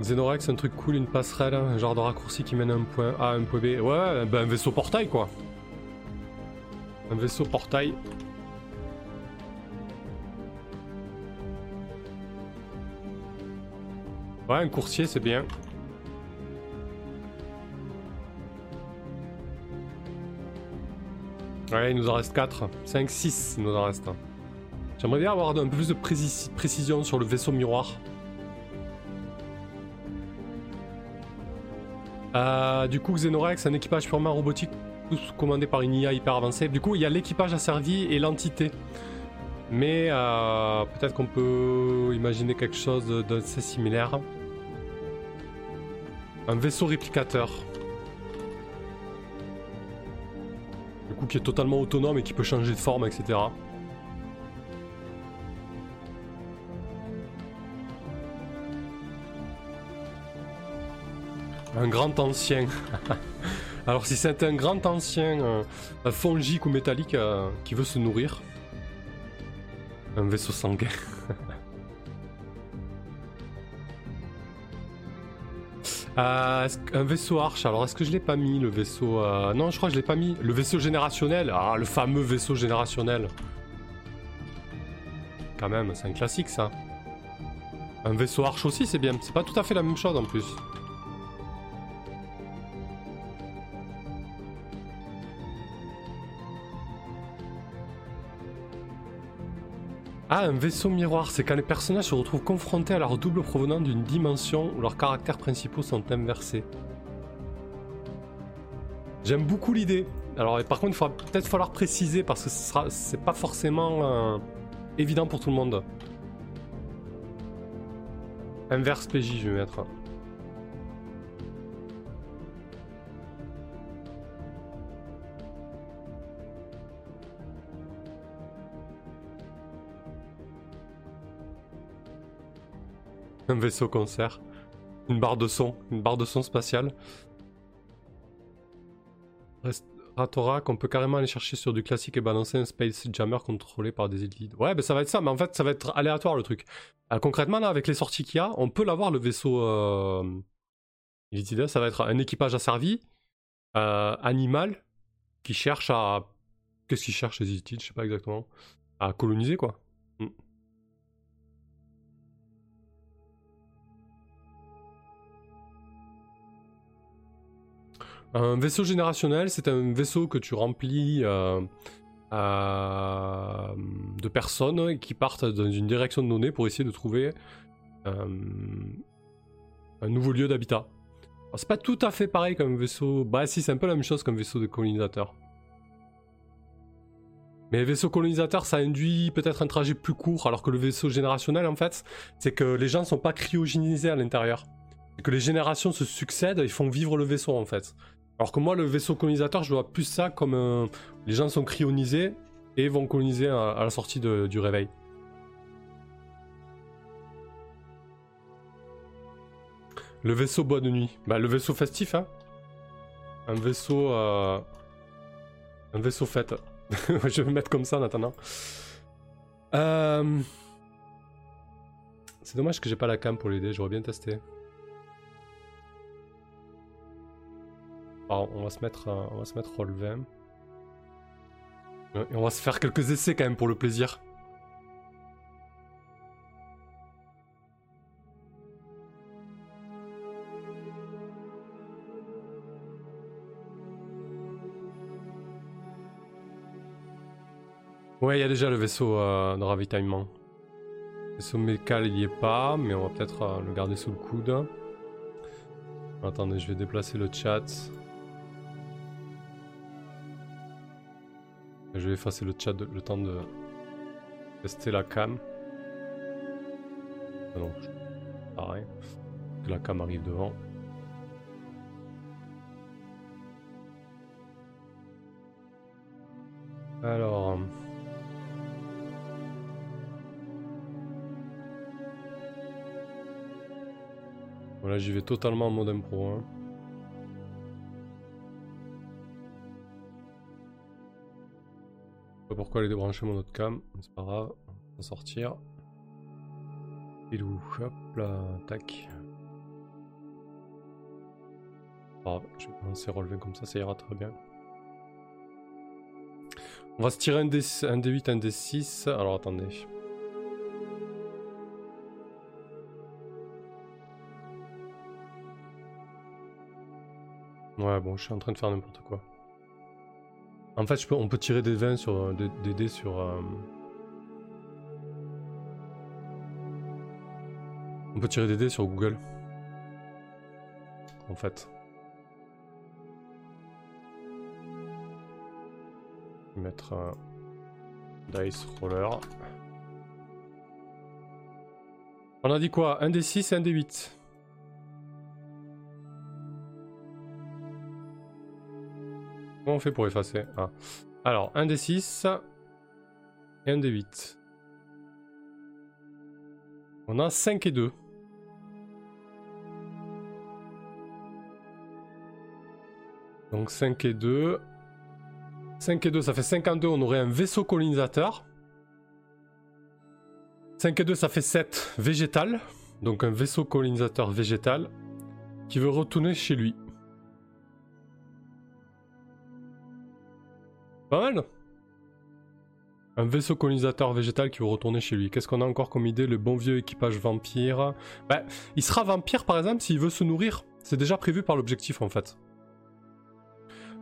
Xenorex, un truc cool, une passerelle, un genre de raccourci qui mène à un point A, un point B. Ouais, ben un vaisseau portail quoi. Un vaisseau portail. Ouais, un coursier, c'est bien. Ouais, il nous en reste 4. 5, 6, il nous en reste. J'aimerais bien avoir un peu plus de précision sur le vaisseau miroir. Euh, du coup, Xenorex, un équipage purement robotique tous commandés par une IA hyper avancée. Du coup, il y a l'équipage asservi et l'entité. Mais euh, peut-être qu'on peut imaginer quelque chose d'assez similaire. Un vaisseau réplicateur. Du coup, qui est totalement autonome et qui peut changer de forme, etc. Un grand ancien. Alors si c'est un grand ancien euh, fongique ou métallique euh, qui veut se nourrir, un vaisseau sanguin. Euh, un vaisseau Arche, alors est-ce que je l'ai pas mis le vaisseau Non, je crois que je l'ai pas mis. Le vaisseau générationnel, ah, le fameux vaisseau générationnel. Quand même, c'est un classique ça. Un vaisseau Arche aussi, c'est bien. C'est pas tout à fait la même chose en plus. Ah, un vaisseau miroir, c'est quand les personnages se retrouvent confrontés à leur double provenant d'une dimension où leurs caractères principaux sont inversés. J'aime beaucoup l'idée. Alors, par contre, il va peut-être falloir préciser parce que ce c'est pas forcément euh, évident pour tout le monde. Inverse PJ, je vais mettre. Un vaisseau concert. Une barre de son. Une barre de son spatiale. Ratorak, on peut carrément aller chercher sur du classique et balancer un Space Jammer contrôlé par des élites. Ouais, ben ça va être ça, mais en fait, ça va être aléatoire le truc. Euh, concrètement, là, avec les sorties qu'il y a, on peut l'avoir le vaisseau euh... Ça va être un équipage asservi, euh, animal, qui cherche à. Qu'est-ce qu'il cherche les élites Je sais pas exactement. À coloniser, quoi. Un vaisseau générationnel, c'est un vaisseau que tu remplis euh, de personnes qui partent dans une direction de données pour essayer de trouver euh, un nouveau lieu d'habitat. C'est pas tout à fait pareil comme vaisseau. Bah si, c'est un peu la même chose comme vaisseau de colonisateur. Mais vaisseau colonisateur, ça induit peut-être un trajet plus court, alors que le vaisseau générationnel, en fait, c'est que les gens sont pas cryogénisés à l'intérieur. Et que les générations se succèdent, ils font vivre le vaisseau, en fait. Alors que moi, le vaisseau colonisateur, je vois plus ça comme euh, les gens sont cryonisés et vont coloniser à, la sortie du réveil. Le vaisseau bois de nuit. Bah, le vaisseau festif, hein. Un vaisseau. Euh, un vaisseau fête. je vais mettre comme ça en attendant. Euh, c'est dommage que j'ai pas la cam pour l'aider, j'aurais bien testé. On va se mettre, euh, on va se mettre 20. Et on va se faire quelques essais quand même pour le plaisir. Ouais, il y a déjà le vaisseau euh, de ravitaillement. Le vaisseau mécal, il n'y est pas, mais on va peut-être euh, le garder sous le coude. Attendez, je vais déplacer le chat. Je vais effacer le chat le temps de tester la cam. Ah non, pareil. Que la cam arrive devant. Alors. Voilà, j'y vais totalement en mode impro. Hein. Pourquoi aller débrancher mon autre cam, c'est pas grave, on va sortir. Et hop là, tac. je vais commencer à relever comme ça, ça ira très bien. On va se tirer un, D, un D8, un D6. Alors attendez. Ouais, bon, je suis en train de faire n'importe quoi. En fait, on peut tirer des 20 sur des, dés sur. Euh, des dés sur Google. En fait. Mettre un dice roller. On a dit quoi? Un des 6 et un des 8. On fait pour effacer ah. Alors, un des 6 et un des 8. On a 5 et 2. Donc 5 et 2. 5 et 2, ça fait 52, on aurait un vaisseau colonisateur. 5 et 2, ça fait 7 végétal. Donc un vaisseau colonisateur végétal. qui veut retourner chez lui. Pas mal Un vaisseau colonisateur végétal qui veut retourner chez lui. Qu'est-ce qu'on a encore comme idée Le bon vieux équipage vampire? Bah, il sera vampire par exemple s'il veut se nourrir. C'est déjà prévu par l'objectif en fait.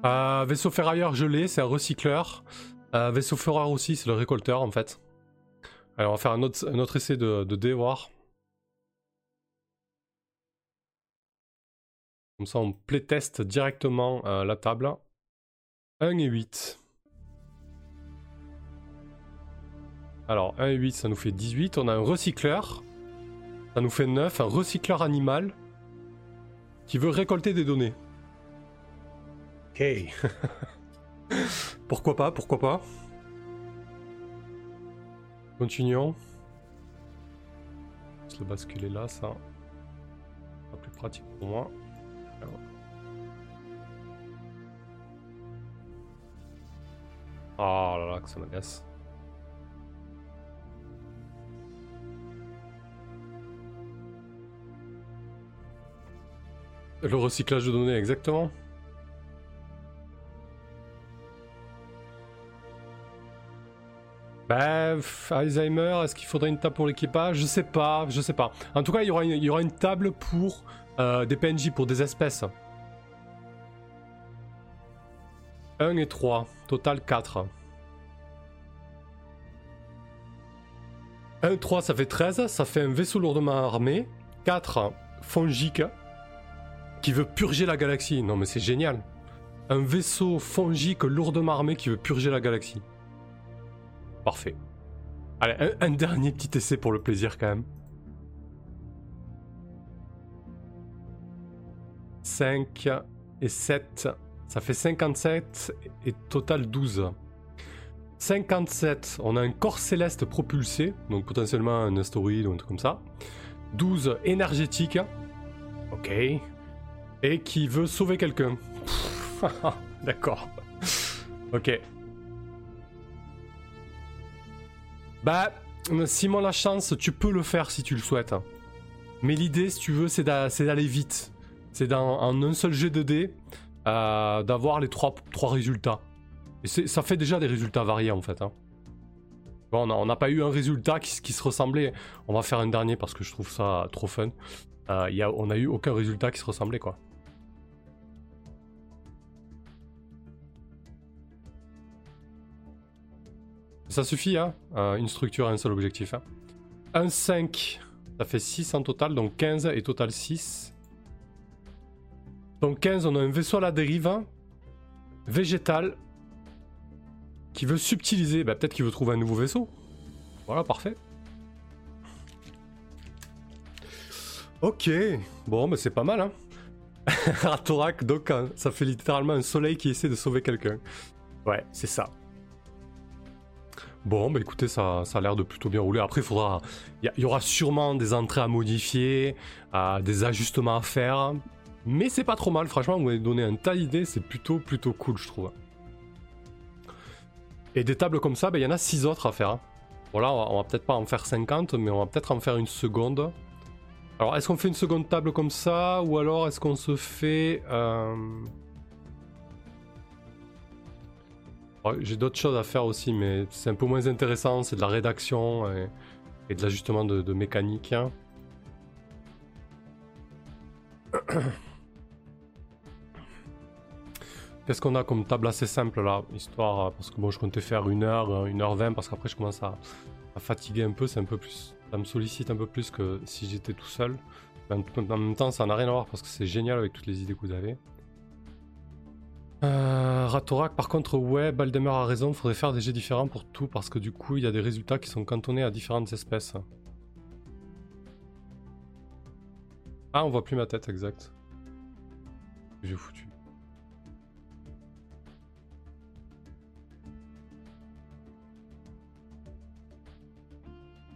Euh, vaisseau ferrailleur gelé, c'est un recycleur. Euh, vaisseau ferrailleur aussi, c'est le récolteur en fait. Alors on va faire un autre, essai de, de voir. Comme ça on playtest directement euh, la table. 1 et 8. Alors 1 et 8 ça nous fait 18. On a un recycleur. Ça nous fait 9. Un recycleur animal qui veut récolter des données. Ok. pourquoi pas, pourquoi pas. Continuons. Je le basculer là, ça. Pas plus pratique pour moi. Oh là là, que ça m'agace. Le recyclage de données, exactement. Bah, Alzheimer, est-ce qu'il faudrait une table pour l'équipage? Je sais pas, je sais pas. En tout cas, il y aura une, table pour euh, des PNJ, pour des espèces. 1 et 3, total 4. 1, 3, ça fait 13, ça fait un vaisseau lourdement armé. 4, fongique, qui veut purger la galaxie. Non mais c'est génial. Un vaisseau fongique lourdement armé qui veut purger la galaxie. Parfait. Allez, un, dernier petit essai pour le plaisir quand même. 5 et 7, ça fait 57 et total 12. 57, on a un corps céleste propulsé, donc potentiellement un astéroïde ou un truc comme ça. 12 énergétique, ok. Et qui veut sauver quelqu'un. D'accord. ok. Bah, Simon la chance, tu peux le faire si tu le souhaites. Mais l'idée, si tu veux, c'est d'aller vite. C'est en un seul jet de dés euh, d'avoir les trois, résultats. Et ça fait déjà des résultats variés en fait. Hein. Bon, on n'a pas eu un résultat qui, se ressemblait. On va faire un dernier parce que je trouve ça trop fun. Euh, on a eu aucun résultat qui se ressemblait quoi. Ça suffit, hein euh, Une structure et un seul objectif. Hein. Un 5, ça fait 6 en total, donc 15 et total 6. Donc 15, on a un vaisseau à la dérive, hein. végétal, qui veut subtiliser, bah, peut-être qu'il veut trouver un nouveau vaisseau. Voilà, parfait. Ok, bon, bah c'est pas mal, hein. Ratorak, donc hein, ça fait littéralement un soleil qui essaie de sauver quelqu'un. Ouais, c'est ça. Bon, bah écoutez, ça, ça a l'air de plutôt bien rouler. Après, il faudra, il y, aura sûrement des entrées à modifier, des ajustements à faire, mais c'est pas trop mal. Franchement, vous m'avez donné un tas d'idées, c'est plutôt plutôt cool, je trouve. Et des tables comme ça, bah, il y en a 6 autres à faire. Voilà, on va, peut-être pas en faire 50, mais on va peut-être en faire une seconde. Alors, est-ce qu'on fait une seconde table comme ça, ou alors est-ce qu'on se fait... Euh, J'ai d'autres choses à faire aussi, mais c'est un peu moins intéressant. C'est de la rédaction et, de l'ajustement de, mécanique. Qu'est-ce qu'on a comme table assez simple là Histoire, parce que bon, je comptais faire 1 heure, 1 heure 20 parce qu'après je commence à, fatiguer un peu. C'est un peu plus. Ça me sollicite un peu plus que si j'étais tout seul. en même temps, ça n'a rien à voir parce que c'est génial avec toutes les idées que vous avez. Euh, Ratorak, par contre, ouais, Baldemer a raison, faudrait faire des jets différents pour tout parce que du coup, il y a des résultats qui sont cantonnés à différentes espèces. Ah, on voit plus ma tête, exact. J'ai foutu.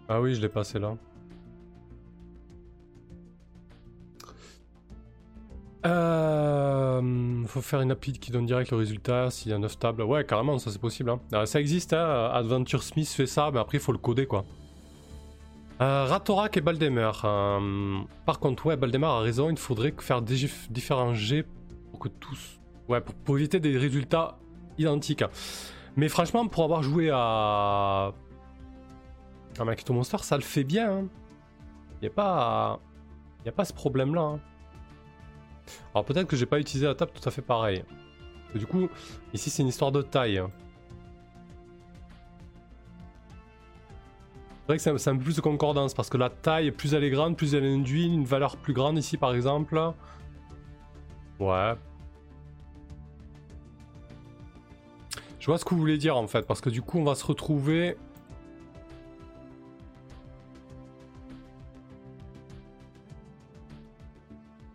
Ah oui, je l'ai passé là. Euh, faut faire une appli qui donne direct le résultat s'il y a 9 tables. Ouais, carrément, ça c'est possible. Hein. Euh, ça existe, hein. Adventure Smith fait ça, mais après il faut le coder quoi. Euh, Ratorak et Baldemer. Euh, par contre, ouais, Baldemer a raison, il faudrait faire des différents jets pour que tous. Ouais, pour, éviter des résultats identiques. Mais franchement, pour avoir joué à. à Makito Monster, ça le fait bien. Il hein. n'y a pas. Il a pas ce problème-là. Hein. Alors peut-être que j'ai pas utilisé la table tout à fait pareil. Du coup, ici c'est une histoire de taille. C'est vrai que c'est un, peu plus de concordance parce que la taille, plus elle est grande, plus elle induit une valeur plus grande ici par exemple. Ouais. Je vois ce que vous voulez dire en fait parce que du coup on va se retrouver...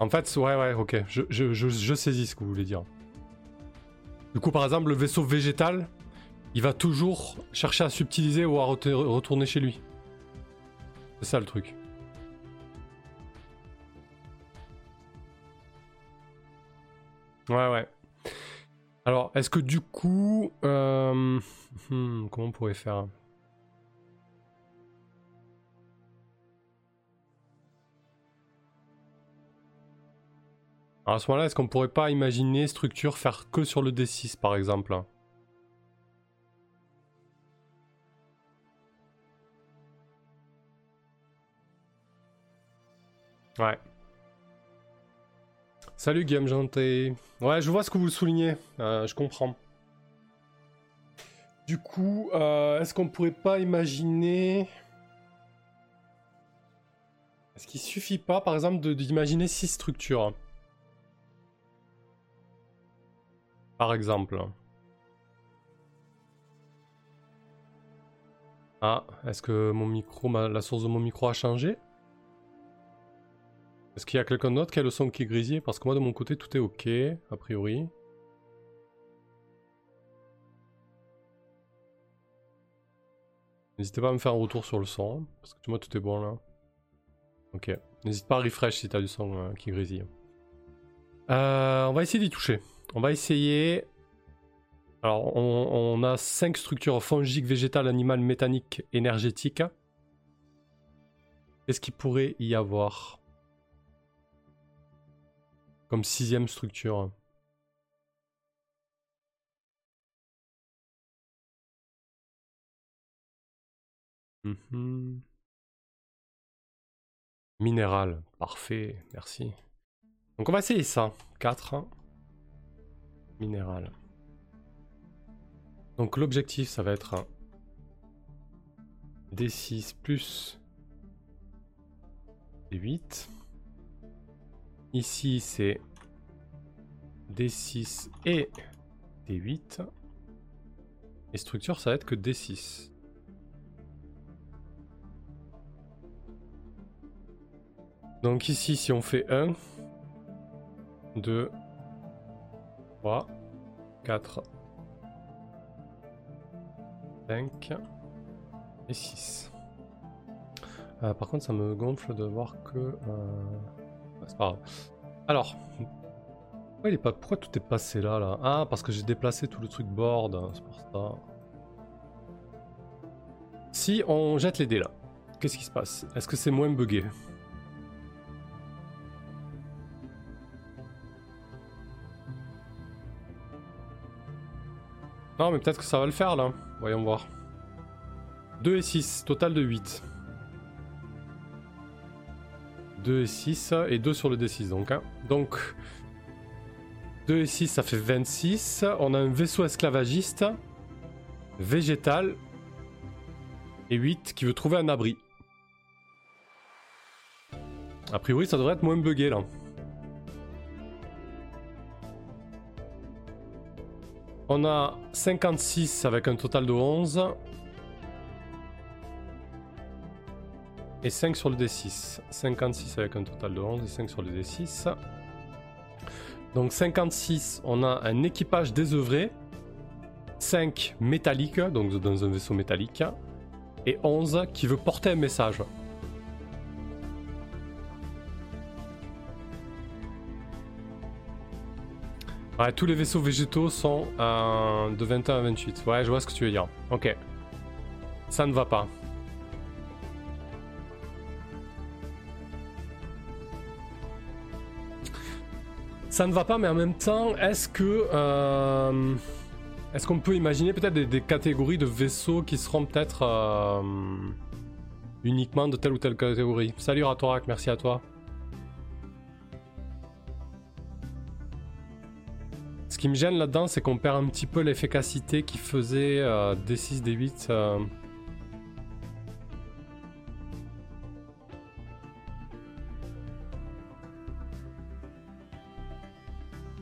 En fait, ouais, ouais, ok. Je, je saisis ce que vous voulez dire. Du coup, par exemple, le vaisseau végétal, il va toujours chercher à subtiliser ou à retourner chez lui. C'est ça le truc. Ouais, ouais. Alors, est-ce que du coup... Euh, hmm, comment on pourrait faire? À ce moment-là, est-ce qu'on pourrait pas imaginer structure faire que sur le D6 par exemple? Ouais. Salut Guillaume Janté. Ouais, je vois ce que vous soulignez. Euh, je comprends. Du coup, euh, est-ce qu'on pourrait pas imaginer... Est-ce qu'il suffit pas, par exemple, d'imaginer six structures? Par exemple. Ah, est-ce que mon micro, la source de mon micro a changé? Est-ce qu'il y a quelqu'un d'autre qui a le son qui est Parce que moi de mon côté tout est ok, a priori. N'hésitez pas à me faire un retour sur le son, parce que moi tout est bon là. Ok. N'hésite pas à refresh si t'as du son euh, qui grésille. Euh, on va essayer d'y toucher. On va essayer... Alors, on, a 5 structures fongiques, végétales, animales, mécaniques, énergétiques. Qu'est-ce qu'il pourrait y avoir comme sixième structure? Mhm. Minéral, parfait, merci. Donc on va essayer ça. 4. Minéral. Donc l'objectif, ça va être D6 plus D8. Ici, c'est D6 et D8. Et structure, ça va être que D6. Donc ici, si on fait 1, 2, 3, 4, 5 et 6. Euh, par contre, ça me gonfle de voir que... Euh, c'est pas grave. Alors. Pourquoi, tout est passé là, là? Ah, parce que j'ai déplacé tout le truc board. Hein, c'est pour ça. Si on jette les dés là, qu'est-ce qui se passe? Est-ce que c'est moins buggé? Non, mais peut-être que ça va le faire là. Voyons voir. 2 et 6, total de 8. 2 et 6 et 2 sur le D6 donc. Hein. Donc 2 et 6 ça fait 26. On a un vaisseau esclavagiste, végétal et 8 qui veut trouver un abri. A priori ça devrait être moins bugué là. On a 56 avec un total de 11. et 5 sur le D6. 56 avec un total de 11 et 5 sur le D6. Donc 56, on a un équipage désœuvré, 5 métalliques, donc dans un vaisseau métallique, et 11 qui veut porter un message. Tous les vaisseaux végétaux sont euh, de 21 à 28. Ouais, je vois ce que tu veux dire. Ok. Ça ne va pas. Ça ne va pas, mais en même temps, est-ce que... Euh, est-ce qu'on peut imaginer peut-être des, catégories de vaisseaux qui seront peut-être... Euh, uniquement de telle ou telle catégorie? Salut Ratorak, merci à toi. Ce qui me gêne là-dedans, c'est qu'on perd un petit peu l'efficacité qui faisait euh, D6, D8. euh.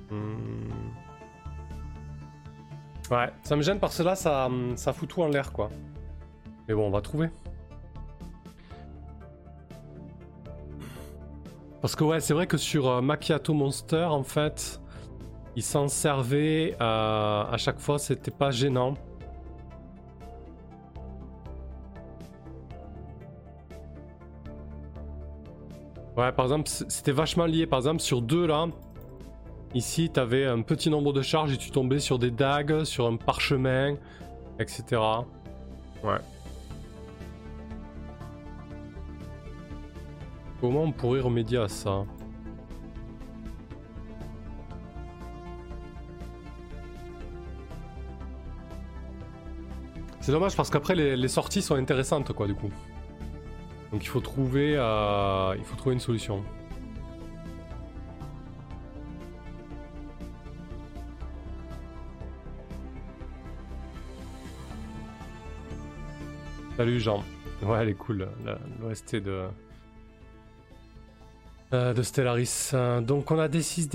Hmm. Ouais, ça me gêne parce que là, ça, ça fout tout en l'air, quoi. Mais bon, on va trouver. Parce que ouais, c'est vrai que sur euh, Macchiato Monster, en fait, ils s'en servaient euh, à chaque fois, c'était pas gênant. Ouais, par exemple, c'était vachement lié. Par exemple, sur deux là, ici, t'avais un petit nombre de charges et tu tombais sur des dagues, sur un parchemin, etc. Ouais. Comment on pourrait remédier à ça? C'est dommage parce qu'après les, sorties sont intéressantes quoi du coup. Donc il faut trouver, euh, il faut trouver une solution. Salut Jean. Ouais, elle est cool, l'OST de, euh, de Stellaris. Donc on a des 6,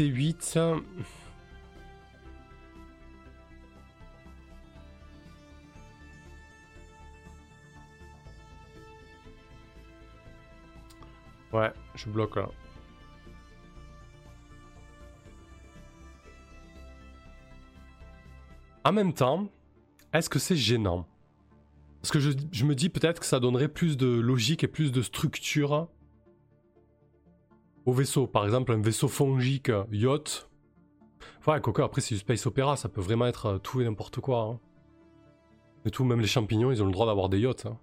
je bloque là. En même temps, est-ce que c'est gênant? Parce que je, me dis peut-être que ça donnerait plus de logique et plus de structure au vaisseau. Par exemple, un vaisseau fongique euh, yacht. Ouais, Coco, après c'est du space opéra, ça peut vraiment être euh, tout et n'importe quoi. hein. Et tout, même les champignons, ils ont le droit d'avoir des yachts. Hein.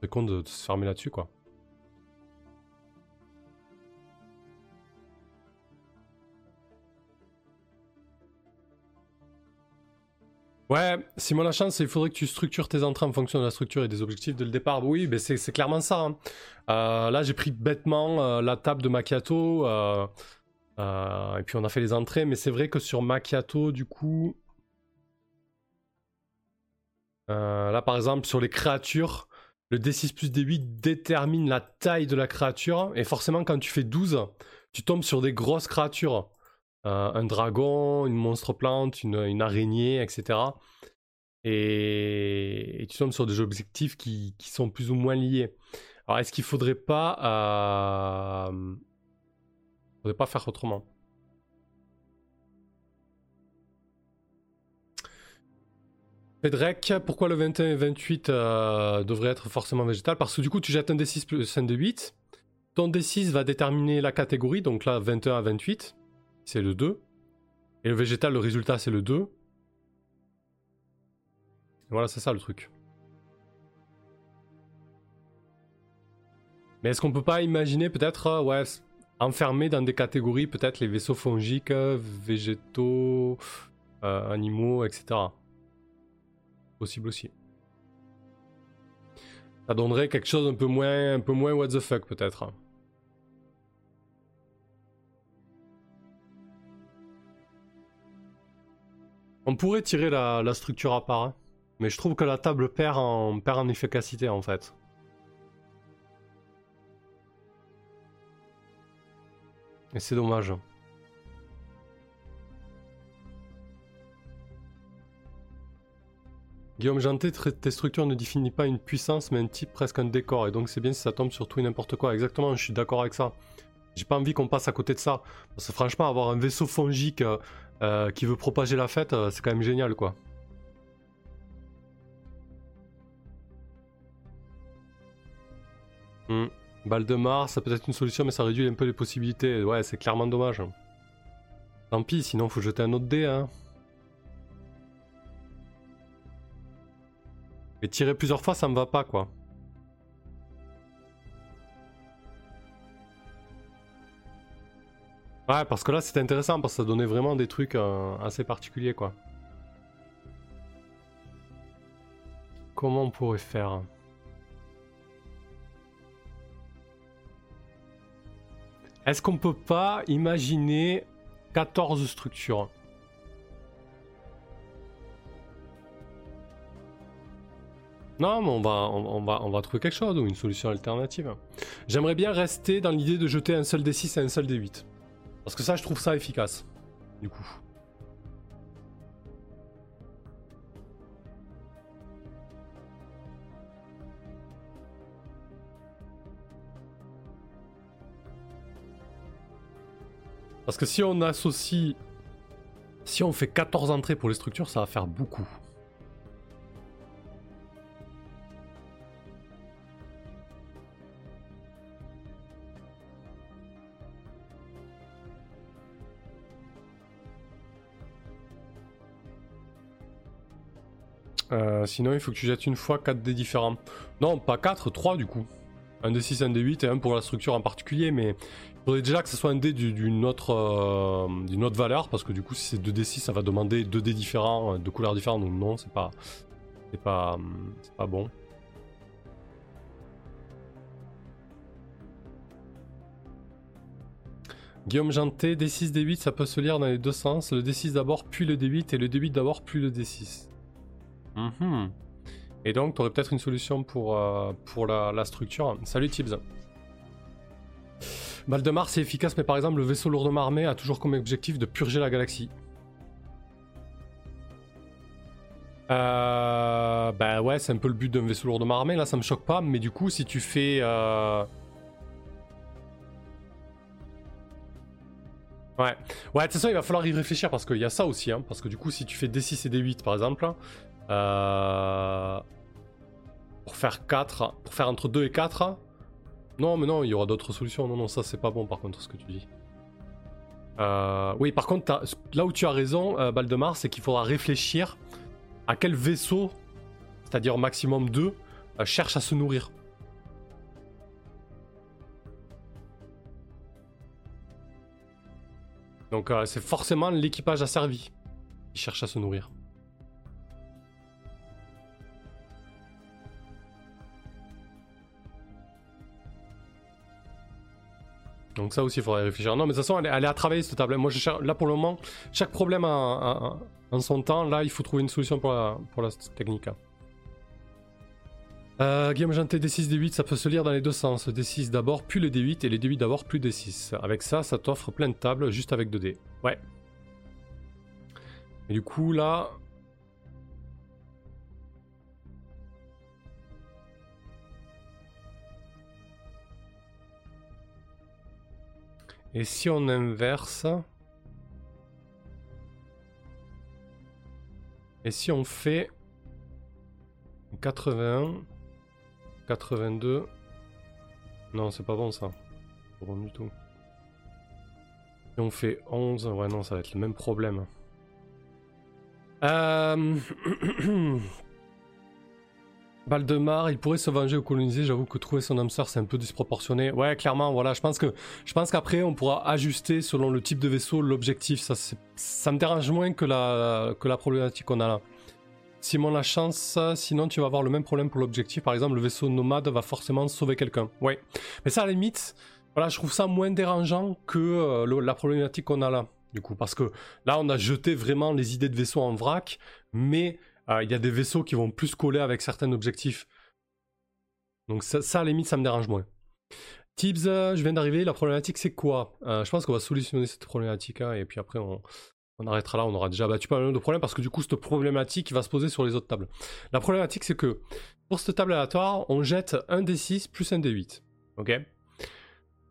C'est con de se fermer là-dessus, quoi. Ouais, Simon la chance, il faudrait que tu structures tes entrées en fonction de la structure et des objectifs dès le départ. Oui, mais c'est c'est clairement ça. hein. Euh, là, j'ai pris bêtement euh, la table de Macchiato. euh, et puis on a fait les entrées, mais c'est vrai que sur Macchiato, du coup. là, par exemple, sur les créatures, le D6 plus D8 détermine la taille de la créature. Et forcément, quand tu fais 12, tu tombes sur des grosses créatures. Euh, un dragon, une monstre plante, une, araignée, etc. Et, tu tombes sur des objectifs qui, sont plus ou moins liés. Alors, est-ce qu'il faudrait. Euh... faudrait pas faire autrement? Pedrek, pourquoi le 21 et 28 euh, devrait être forcément végétal? Parce que du coup, tu jettes un D6 plus un D8. Ton D6 va déterminer la catégorie, donc là, 21 à 28, c'est le 2. Et le végétal, le résultat, c'est le 2. Et voilà, c'est ça le truc. Mais est-ce qu'on peut pas imaginer peut-être, euh, ouais, enfermer dans des catégories peut-être les vaisseaux fongiques, végétaux, euh, animaux, etc. Possible aussi. Ça donnerait quelque chose un peu moins, un peu moins what the fuck peut-être. On pourrait tirer la, structure à part, hein. mais je trouve que la table perd en, perd en efficacité en fait. Et c'est dommage. Guillaume Janté, tes structures ne définissent pas une puissance mais un type presque un décor et donc c'est bien si ça tombe sur tout et n'importe quoi. Exactement, je suis d'accord avec ça. J'ai pas envie qu'on passe à côté de ça. Parce que franchement, avoir un vaisseau fongique euh, qui veut propager la fête, euh, c'est quand même génial quoi. Hmm. Balle de Mars, ça peut être une solution, mais ça réduit un peu les possibilités. Ouais, c'est clairement dommage. Tant pis, sinon faut jeter un autre dé. Hein. Mais tirer plusieurs fois, ça me va pas quoi. Ouais, parce que là c'était intéressant parce que ça donnait vraiment des trucs euh, assez particuliers quoi. Comment on pourrait faire? Est-ce qu'on peut pas imaginer 14 structures? Non, mais on va, on, va, on va trouver quelque chose ou une solution alternative. J'aimerais bien rester dans l'idée de jeter un seul D6 et un seul D8. Parce que ça, je trouve ça efficace. Du coup. Parce que si on associe... Si on fait 14 entrées pour les structures, ça va faire beaucoup. Euh, sinon, il faut que tu jettes une fois 4 dés différents. Non, pas 4, 3 du coup. Un D6, un D8 et un pour la structure en particulier, mais il faudrait déjà que ce soit un dé d'une autre, euh, autre valeur, parce que du coup, si c'est 2 D6, ça va demander 2 dés différents, euh, de couleurs différentes, donc non, c'est pas, c'est pas, c'est pas bon. Guillaume Janté, D6, D8, ça peut se lire dans les deux sens. Le D6 d'abord, puis le D8, et le D8 d'abord, puis le D6. Mhm. Et donc, tu aurais peut-être une solution pour, euh, pour la, structure. Salut Tibbs. Baldemar, c'est efficace, mais par exemple, le vaisseau lourdement armé a toujours comme objectif de purger la galaxie. Euh, bah ouais, c'est un peu le but d'un vaisseau lourdement armé. Là, ça me choque pas, mais du coup, si tu fais. Euh... Ouais, ouais, de toute façon, il va falloir y réfléchir parce qu'il y a ça aussi. Hein, parce que du coup, si tu fais D6 et D8 par exemple, euh, pour faire 4, pour faire entre 2 et 4. Non, mais non, il y aura d'autres solutions. Non, non, ça c'est pas bon par contre ce que tu dis. Euh, oui, par contre, là où tu as raison, euh, Baldemar, c'est qu'il faudra réfléchir à quel vaisseau, c'est-à-dire maximum 2, cherche à se nourrir. Donc c'est forcément l'équipage asservi qui cherche à se nourrir. Donc ça aussi, il faudrait réfléchir. Non, mais de toute façon, elle, est à travailler cette table. Moi, je là pour le moment, chaque problème a, en son temps. Là, il faut trouver une solution pour la, pour la technique. Euh, Guillaume Janté, D6, D8, ça peut se lire dans les deux sens. D6 d'abord, puis le D8, et les D8 d'abord, plus D6. Avec ça, ça t'offre plein de tables juste avec 2 D. Ouais. Et du coup, là, Et si on inverse? Et si on fait 81, 82 Non, c'est pas bon ça. Pas bon du tout. Si on fait 11, ouais non, ça va être le même problème. Euh... Baldemar, il pourrait se venger ou coloniser. J'avoue que trouver son âme sœur, c'est un peu disproportionné. Ouais, clairement, voilà. Je pense que, je pense qu'après, on pourra ajuster selon le type de vaisseau l'objectif. Ça, ça me dérange moins que la, que la problématique qu'on a là. Simon la chance, sinon tu vas avoir le même problème pour l'objectif. Par exemple, le vaisseau nomade va forcément sauver quelqu'un. Ouais. Mais ça, à la limite, voilà, je trouve ça moins dérangeant que euh, la problématique qu'on a là. Du coup, parce que là, on a jeté vraiment les idées de vaisseau en vrac, mais il y a des vaisseaux qui vont plus coller avec certains objectifs. Donc ça, à la limite, ça me dérange moins. Tibbs, euh, je viens d'arriver, la problématique c'est quoi? Euh, Je pense qu'on va solutionner cette problématique, hein, et puis après on, arrêtera là, on aura déjà battu pas mal de problèmes, parce que du coup cette problématique va se poser sur les autres tables. La problématique c'est que pour cette table aléatoire, on jette un D6 plus un D8. Ok?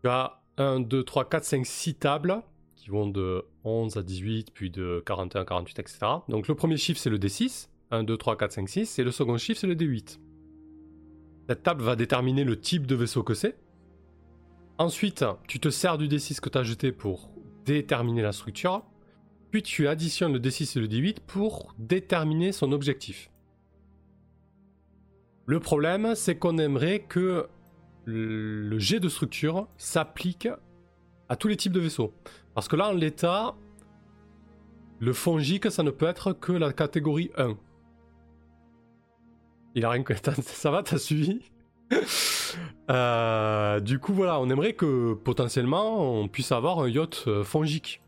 Tu as 1, 2, 3, 4, 5, 6 tables qui vont de 11 à 18, puis de 41 à 48, etc. Donc le premier chiffre c'est le D6, 1, 2, 3, 4, 5, 6. Et le second chiffre, c'est le D8. Cette table va déterminer le type de vaisseau que c'est. Ensuite, tu te sers du D6 que tu as jeté pour déterminer la structure. Puis tu additionnes le D6 et le D8 pour déterminer son objectif. Le problème, c'est qu'on aimerait que le jet de structure s'applique à tous les types de vaisseaux. Parce que là, en l'état, le fongique, ça ne peut être que la catégorie 1. Il a rien que... Ça va, t'as suivi euh, Du coup, voilà, on aimerait que potentiellement on puisse avoir un yacht euh, fongique.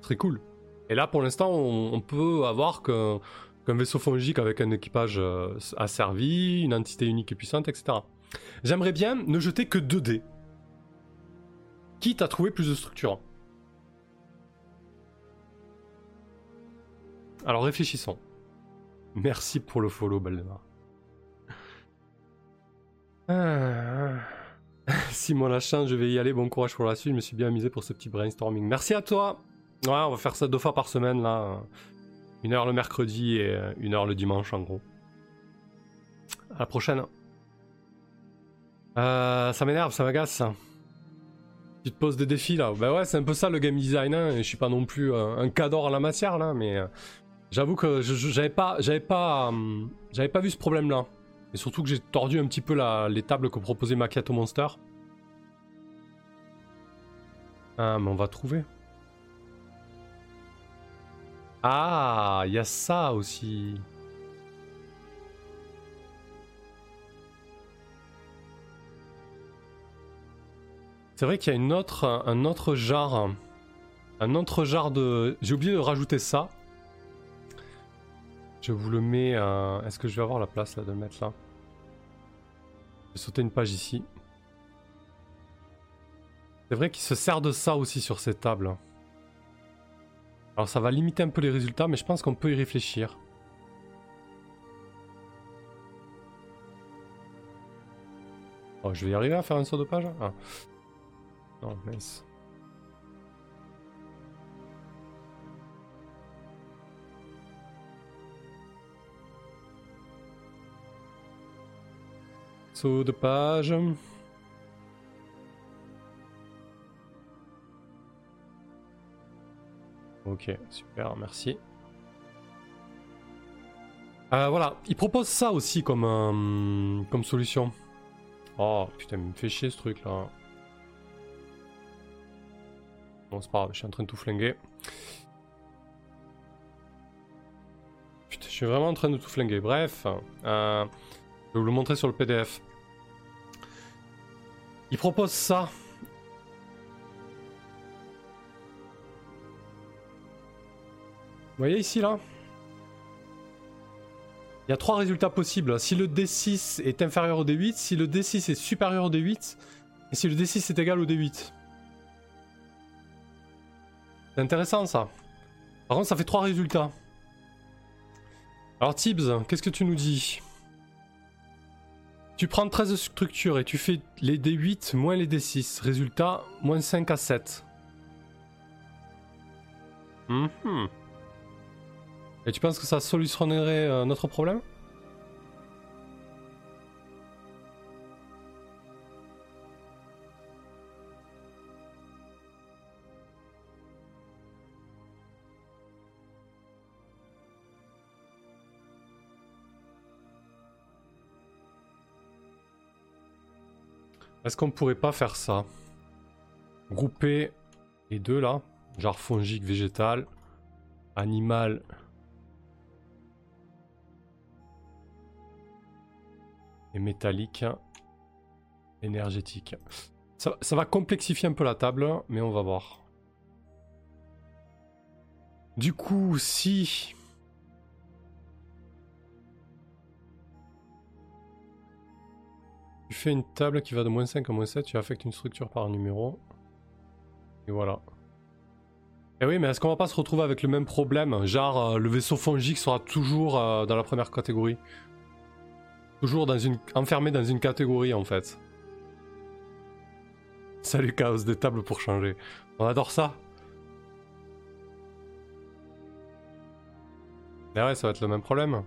Très cool. Et là, pour l'instant, on, peut avoir qu'un vaisseau fongique avec un équipage euh, asservi, une entité unique et puissante, etc. J'aimerais bien ne jeter que 2 dés. Quitte à trouver plus de structure. Alors réfléchissons. Merci pour le follow, Baldemar. Ah. Si moi la chance, je vais y aller. Bon courage pour la suite. Je me suis bien amusé pour ce petit brainstorming. Merci à toi. Ouais, on va faire ça deux fois par semaine là. Une heure le mercredi et une heure le dimanche en gros. À la prochaine. Euh, ça m'énerve, ça m'agace. Tu te poses des défis là. Bah ouais, c'est un peu ça le game design. Hein. Je suis pas non plus un cador en la matière là, mais euh, J'avoue que j'avais pas, j'avais pas, euh, j'avais pas vu ce problème-là. Et surtout que j'ai tordu un petit peu la, les tables que proposait Macchiato Monster. Ah, mais on va trouver. Ah, il y a ça aussi. C'est vrai qu'il y a une autre, un autre genre. Un autre genre de... J'ai oublié de rajouter ça. Je vous le mets. Est-ce que je vais avoir la place là de le mettre là? Je vais sauter une page ici. C'est vrai qu'il se sert de ça aussi sur ces tables. Alors ça va limiter un peu les résultats, mais je pense qu'on peut y réfléchir. Oh, je vais y arriver à faire un saut de page ah. Non, mince. De page. Ok, super, merci. Euh, voilà, il propose ça aussi comme, euh, comme solution. Oh putain, il me fait chier ce truc là. Bon, c'est pas grave, je suis en train de tout flinguer. Je suis vraiment en train de tout flinguer. Bref, euh, je vais vous le montrer sur le PDF. Il propose ça. Vous voyez ici là? Il y a trois résultats possibles. Si le D6 est inférieur au D8, si le D6 est supérieur au D8, et si le D6 est égal au D8. C'est intéressant ça. Par contre ça fait trois résultats. Alors Tibbs, qu'est-ce que tu nous dis? Tu prends 13 structures et tu fais les D8 moins les D6. Résultat, moins 5 à 7. Mhm. Et tu penses que ça solutionnerait euh, notre problème? Est-ce qu'on pourrait pas faire ça? Grouper les deux là, genre fongique, végétal, animal. Et métallique, énergétique. Ça, ça va complexifier un peu la table, mais on va voir. Du coup, si fais une table qui va de moins 5 à moins 7, tu affectes une structure par numéro. Et voilà. Et eh oui, mais est-ce qu'on va pas se retrouver avec le même problème? Genre, euh, le vaisseau fongique sera toujours euh, dans la première catégorie. Toujours enfermé dans une catégorie, en fait. Salut Chaos, des tables pour changer. On adore ça. Mais ouais, ça va être le même problème.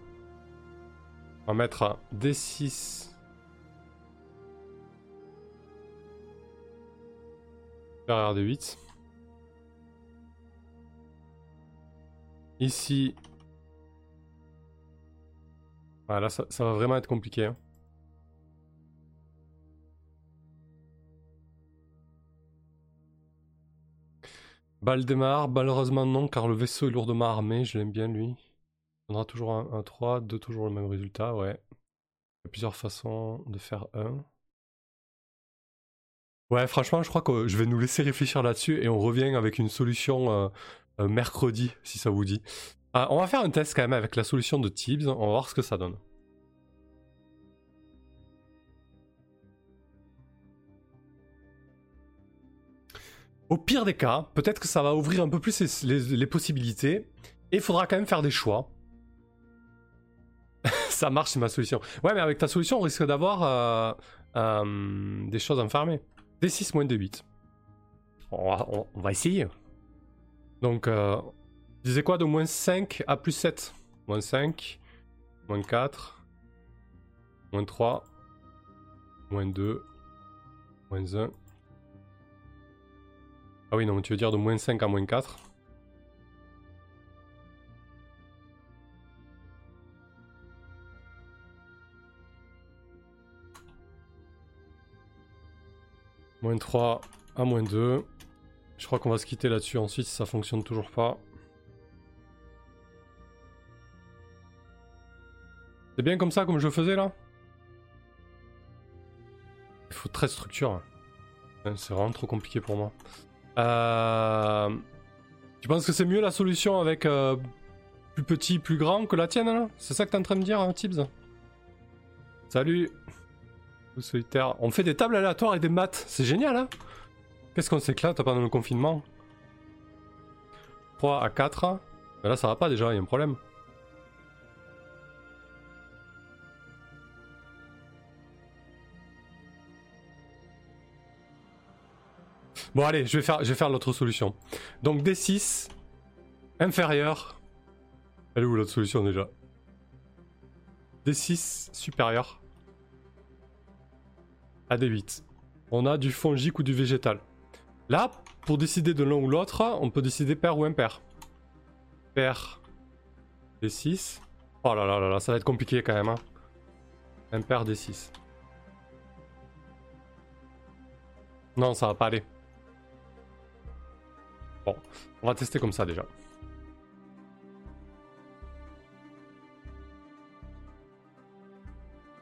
On va mettre D6 Supérieur de 8. Ici. Voilà, ça, ça va vraiment être compliqué. Hein. Baldemar, malheureusement non, car le vaisseau est lourdement armé, je l'aime bien lui. On aura toujours un, 3, 2 toujours le même résultat, ouais. Il y a plusieurs façons de faire 1. Ouais, franchement, je crois que je vais nous laisser réfléchir là-dessus et on revient avec une solution euh, euh, mercredi, si ça vous dit. Ah, on va faire un test quand même avec la solution de Tibbs, on va voir ce que ça donne. Au pire des cas, peut-être que ça va ouvrir un peu plus les, possibilités. Et il faudra quand même faire des choix. ça marche, c'est ma solution. Ouais, mais avec ta solution, on risque d'avoir euh, des choses enfermées. D6 moins D8. On va, essayer. Donc, euh, disais quoi de moins 5 à plus 7 Moins 5, moins 4, moins 3, moins 2, moins 1. Ah oui, non, tu veux dire de moins 5 à moins 4 Moins 3 à moins 2. Je crois qu'on va se quitter là-dessus ensuite si ça fonctionne toujours pas. C'est bien comme ça, comme je faisais là? Il faut très structure. C'est vraiment trop compliqué pour moi. Euh... Tu penses que c'est mieux la solution avec euh, plus petit, plus grand que la tienne là? C'est ça que t'es en train de dire, hein, Tibbs? Salut solitaire. On fait des tables aléatoires et des maths, c'est génial hein Qu'est-ce qu'on s'éclate pendant le confinement? 3 à 4. Mais là ça va pas déjà, il y a un problème. Bon allez, je vais faire, je vais faire l'autre solution. Donc D6 inférieur. Elle est où l'autre solution déjà? D6 supérieur à D8. On a du fongique ou du végétal. Là, pour décider de l'un ou l'autre, on peut décider pair ou impair. Pair D6. Oh là là là là, ça va être compliqué quand même. Hein. Impair D6. Non, ça va pas aller. Bon, on va tester comme ça déjà.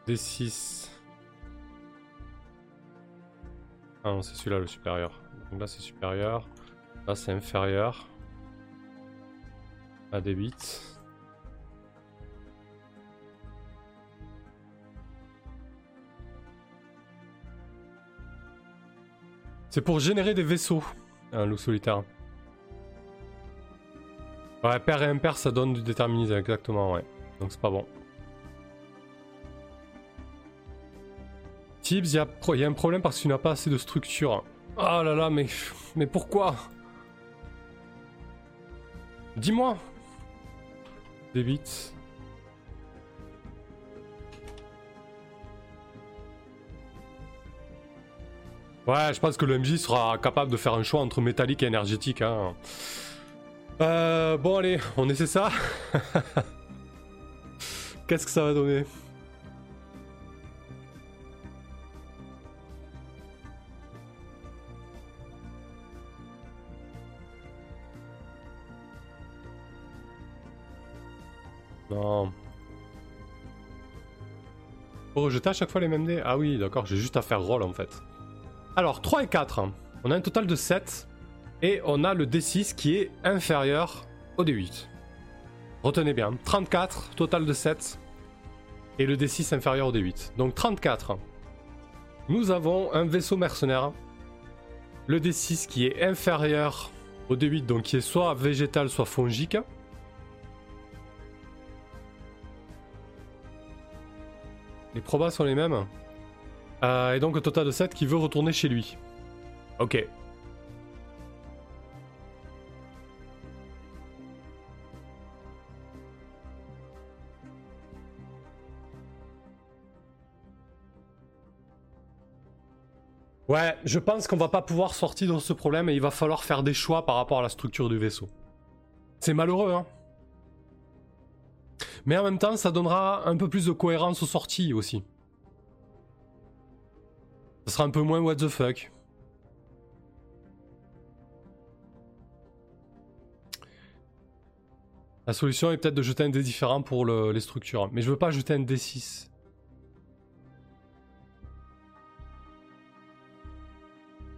D6. Ah non, c'est celui-là le supérieur. Donc là c'est supérieur. Là c'est inférieur. À D8. C'est pour générer des vaisseaux, un loup solitaire. Ouais, pair et impair, ça donne du déterminisme, exactement, ouais. Donc c'est pas bon. Il y, a un problème parce que tu pas assez de structure. Oh là là, mais, pourquoi? Dis-moi D8. Ouais, je pense que le MJ sera capable de faire un choix entre métallique et énergétique. Hein. Euh, bon allez, on essaie ça. Qu'est-ce que ça va donner? Non. Faut rejeter à chaque fois les mêmes dés Ah oui, d'accord, j'ai juste à faire roll en fait. Alors, 3 et 4. On a un total de 7. Et on a le D6 qui est inférieur au D8. Retenez bien, 34, total de 7. Et le D6 inférieur au D8. Donc 34. Nous avons un vaisseau mercenaire. Le D6 qui est inférieur au D8, donc qui est soit végétal, soit fongique. Les probas sont les mêmes. Euh, et donc un total de 7 qui veut retourner chez lui. Ok, Ouais, je pense qu'on va pas pouvoir sortir de ce problème et il va falloir faire des choix par rapport à la structure du vaisseau. C'est malheureux, hein. Mais en même temps, ça donnera un peu plus de cohérence aux sorties aussi. Ça sera un peu moins what the fuck. La solution est peut-être de jeter un dé différent pour les structures. Mais je veux pas jeter un D6.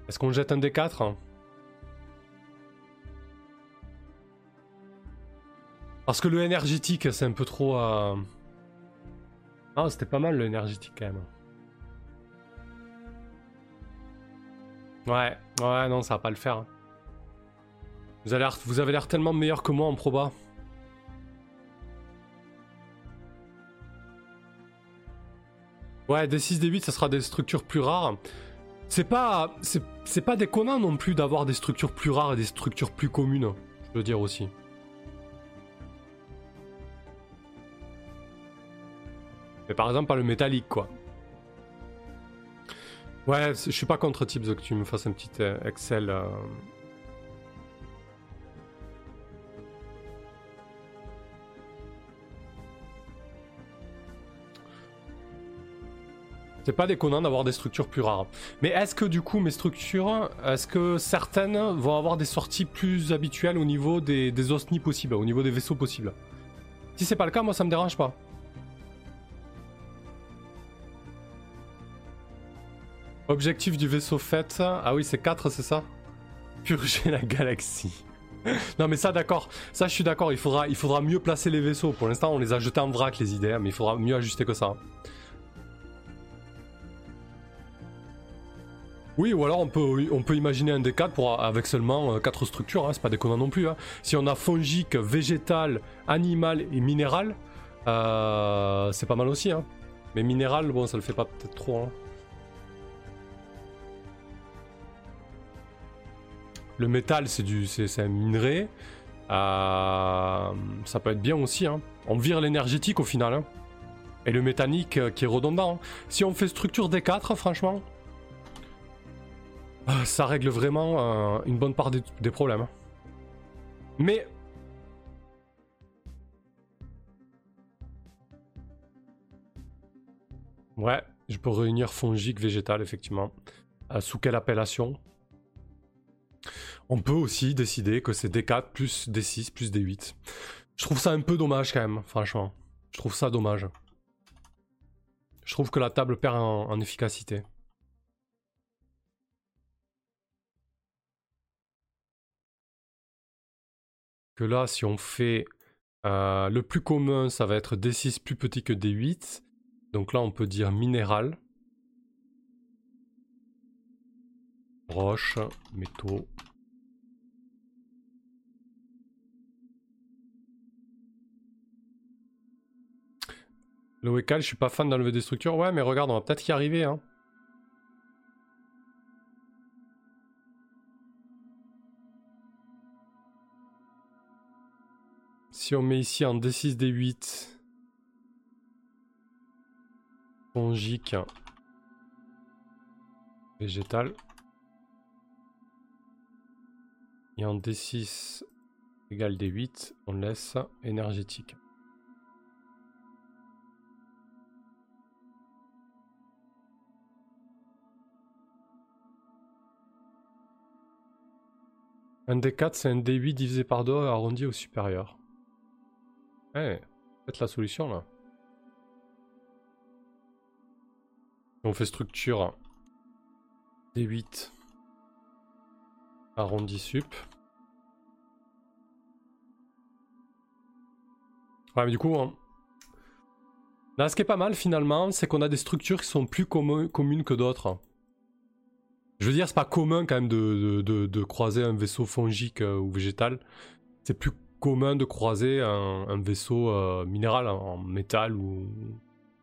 Est-ce qu'on jette un D4 Parce que le énergétique, c'est un peu trop... Euh, ah, c'était pas mal le énergétique quand même. Ouais, ouais, non, ça va pas le faire. Vous avez vous avez l'air tellement meilleur que moi en proba. Ouais, des 6, des 8, ça sera des structures plus rares. C'est pas, c'est pas déconnant non plus d'avoir des structures plus rares et des structures plus communes, je veux dire aussi. Mais par exemple, pas le métallique, quoi. Ouais, je suis pas contre Tips que tu me fasses un petit euh, Excel. Euh. C'est pas déconnant d'avoir des structures plus rares. Mais est-ce que du coup mes structures, est-ce que certaines vont avoir des sorties plus habituelles au niveau des, des osnis possibles, au niveau des vaisseaux possibles? Si c'est pas le cas, moi ça me dérange pas. Objectif du vaisseau fait. Ah oui, c'est 4, c'est ça? Purger la galaxie. non mais ça d'accord, ça je suis d'accord, il faudra, mieux placer les vaisseaux. Pour l'instant on les a jetés en vrac les idées, hein, mais il faudra mieux ajuster que ça. Oui, ou alors on peut, imaginer un D4 pour, avec seulement 4 euh, structures, hein, c'est pas déconnant non plus. Hein. Si on a fongique, végétal, animal et minéral, euh, c'est pas mal aussi. Mais minéral, bon, ça le fait pas peut-être trop. Le métal, c'est du, c'est un minerai. Euh, ça peut être bien aussi. Hein. On vire l'énergétique au final. Hein. Et le métallique euh, qui est redondant. Hein. Si on fait structure D4, franchement, euh, ça règle vraiment une bonne part des, des problèmes. Mais Ouais, je peux réunir fongique végétal, effectivement. sous quelle appellation? On peut aussi décider que c'est D4 plus D6 plus D8. Je trouve ça un peu dommage quand même, franchement. Je trouve ça dommage. Je trouve que la table perd en, efficacité. Que là, si on fait euh, le plus commun, ça va être D6 plus petit que D8. Donc là, on peut dire minéral. Roche, métaux, Le Wekal, je suis pas fan d'enlever des structures. Ouais, mais regarde, on va peut-être y arriver. Hein. Si on met ici un D6, D8. Fongique. Végétal. Et en D6 égale D8, on laisse énergétique. Un D4, c'est un D8 divisé par 2 arrondi au supérieur. Ouais, peut-être la solution là. On fait structure D8 arrondi sup. Ouais, mais du coup, hein. là, ce qui est pas mal finalement, c'est qu'on a des structures qui sont plus communes que d'autres. Je veux dire, c'est pas commun quand même de, croiser un vaisseau fongique euh, ou végétal. C'est plus commun de croiser un, vaisseau euh, minéral en, métal ou,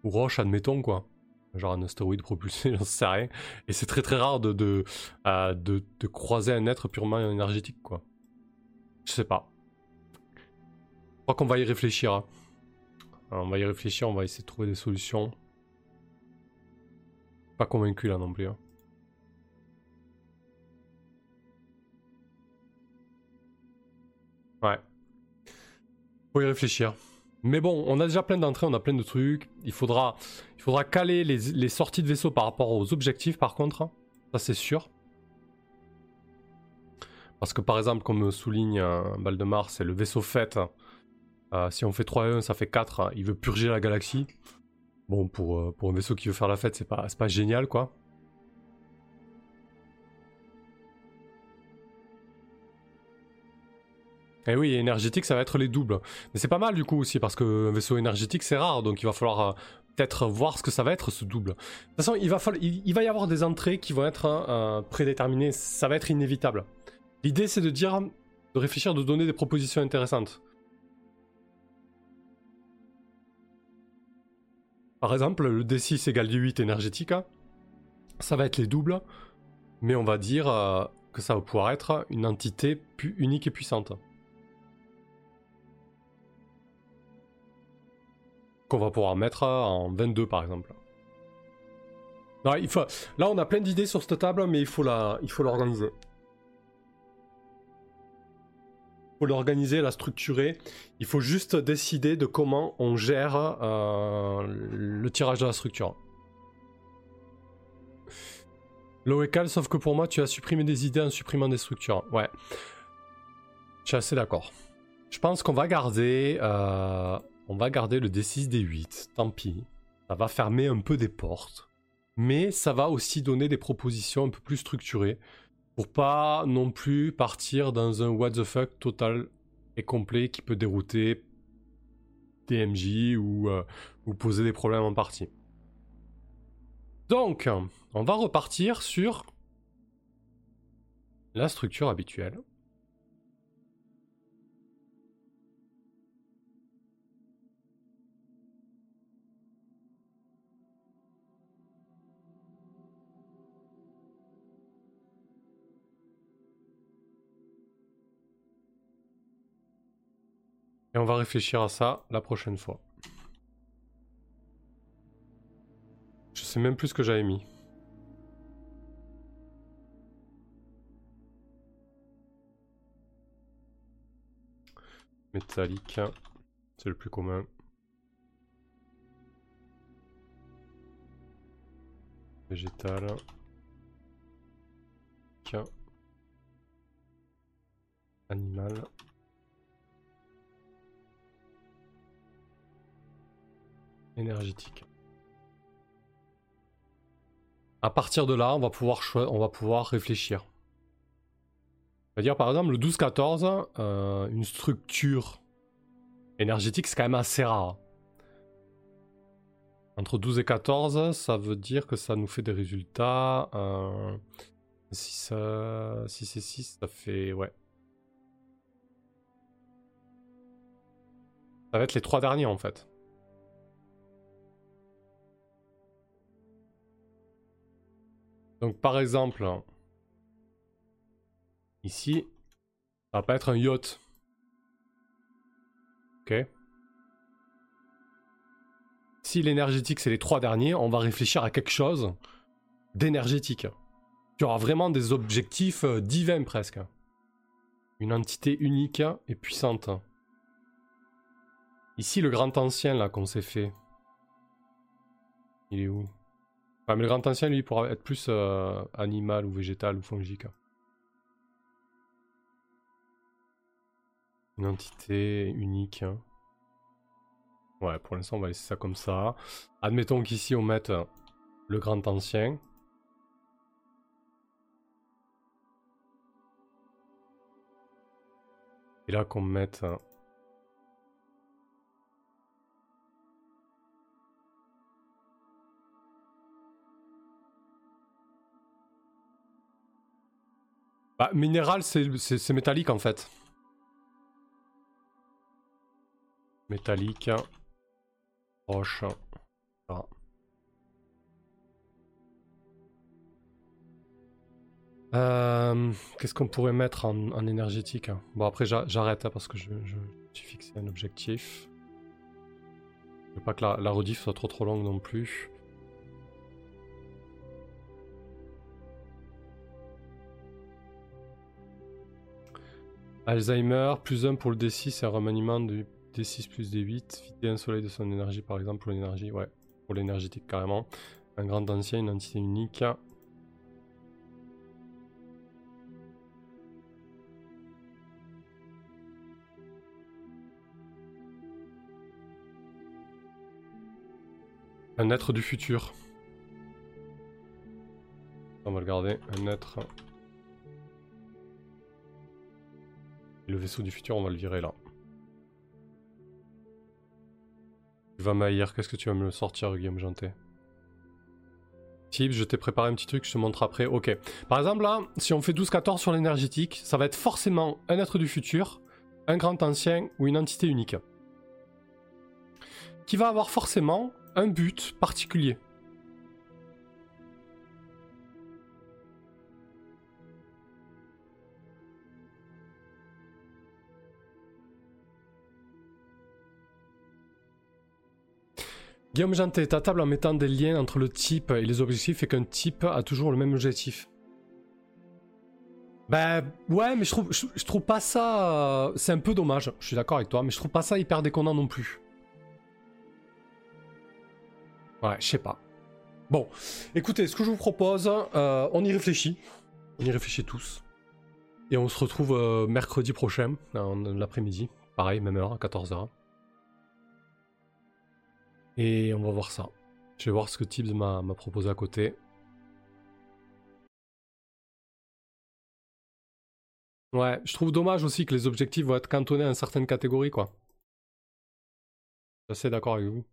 roche, admettons quoi. Genre un astéroïde propulsé, j'en sais rien. Et c'est très très rare de, euh, de, de, croiser un être purement énergétique quoi. Je sais pas. Je crois qu'on va y réfléchir. Hein. on va y réfléchir, on va essayer de trouver des solutions. Pas convaincu là non plus. Hein. Ouais. Faut y réfléchir. Mais bon, on a déjà plein d'entrées, on a plein de trucs. Il faudra, caler les, sorties de vaisseau par rapport aux objectifs, par contre. Ça, c'est sûr. Parce que, par exemple, comme souligne euh, Baldemar, c'est le vaisseau fait Euh, si on fait 3 et 1, ça fait 4. Hein. Il veut purger la galaxie. Bon, pour, euh, pour un vaisseau qui veut faire la fête, c'est pas, pas génial, quoi. Et eh oui, énergétique, ça va être les doubles. Mais c'est pas mal du coup aussi, parce qu'un vaisseau énergétique, c'est rare, donc il va falloir euh, peut-être voir ce que ça va être ce double. De toute façon, il va, y avoir des entrées qui vont être hein, prédéterminées, ça va être inévitable. L'idée, c'est de dire, de réfléchir, de donner des propositions intéressantes. Par exemple, le D6 égale D8 énergétique, ça va être les doubles, mais on va dire euh, que ça va pouvoir être une entité unique et puissante. Qu'on va pouvoir mettre en 22 par exemple. il faut... Là on a plein d'idées sur cette table, mais il faut l'organiser faut l'organiser, la structurer. Il faut juste décider de comment on gère euh, le tirage de la structure. Loécal, sauf que pour moi, tu as supprimé des idées en supprimant des structures. Ouais. Je suis assez d'accord. Je pense qu'on va garder... Euh, on va garder le D6, D8. Tant pis. Ça va fermer un peu des portes. Mais ça va aussi donner des propositions un peu plus structurées pour pas non plus partir dans un what the fuck total et complet qui peut dérouter DMJ ou, euh, ou poser des problèmes en partie. Donc, on va repartir sur la structure habituelle. Et on va réfléchir à ça la prochaine fois. Je sais même plus ce que j'avais mis. Métallique, c'est le plus commun. Végétal. Animal. Énergétique. À partir de là, on va pouvoir, on va pouvoir réfléchir. C'est-à-dire, par exemple, le 12-14, euh, une structure énergétique, c'est quand même assez rare. Entre 12 et 14, ça veut dire que ça nous fait des résultats. Euh, si, ça, si c'est 6, ça fait... Ouais. Ça va être les trois derniers, en fait. Donc par exemple, ici, ça va pas être un yacht. Ok. Si l'énergétique c'est les trois derniers, on va réfléchir à quelque chose d'énergétique. Tu auras vraiment des objectifs euh, divins presque. Une entité unique et puissante. Ici, le grand ancien là qu'on s'est fait. Il est où? Mais le grand ancien, lui, pourra être plus euh, animal ou végétal ou fongique. Une entité unique. Hein. Ouais, pour l'instant, on va laisser ça comme ça. Admettons qu'ici, on mette le grand ancien. Et là, qu'on mette Bah, minéral, c'est métallique en fait. Métallique. Roche. Euh, qu'est-ce qu'on pourrait mettre en, énergétique hein? Bon, après, j'arrête hein, parce que je, suis fixé un objectif. Je veux pas que la, la rediff soit trop trop longue non plus. Alzheimer, plus 1 pour le D6 un remaniement de D6 plus D8. Vider un soleil de son énergie, par exemple, pour l'énergie. Ouais, pour l'énergétique carrément. Un grand ancien, une entité unique. Un être du futur. On va le garder. Un être Le vaisseau du futur, on va le virer là. Tu vas m'haïr, qu'est-ce que tu vas me sortir, Guillaume Janté Tips, je t'ai préparé un petit truc, je te montre après. Ok. Par exemple, là, si on fait 12-14 sur l'énergétique, ça va être forcément un être du futur, un grand ancien ou une entité unique. Qui va avoir forcément un but particulier. Guillaume Janté, ta table en mettant des liens entre le type et les objectifs et qu'un type a toujours le même objectif. Bah ouais, mais je trouve, je, trouve pas ça... C'est un peu dommage, je suis d'accord avec toi, mais je trouve pas ça hyper déconnant non plus. Ouais, je sais pas. Bon, écoutez, ce que je vous propose, euh, on y réfléchit. On y réfléchit tous. Et on se retrouve euh, mercredi prochain, l'après-midi. Pareil, même heure, à 14h. Et on va voir ça. Je vais voir ce que Tibbs m'a proposé à côté. Ouais, je trouve dommage aussi que les objectifs vont être cantonnés à une certaine catégorie, quoi. Je suis assez d'accord avec vous.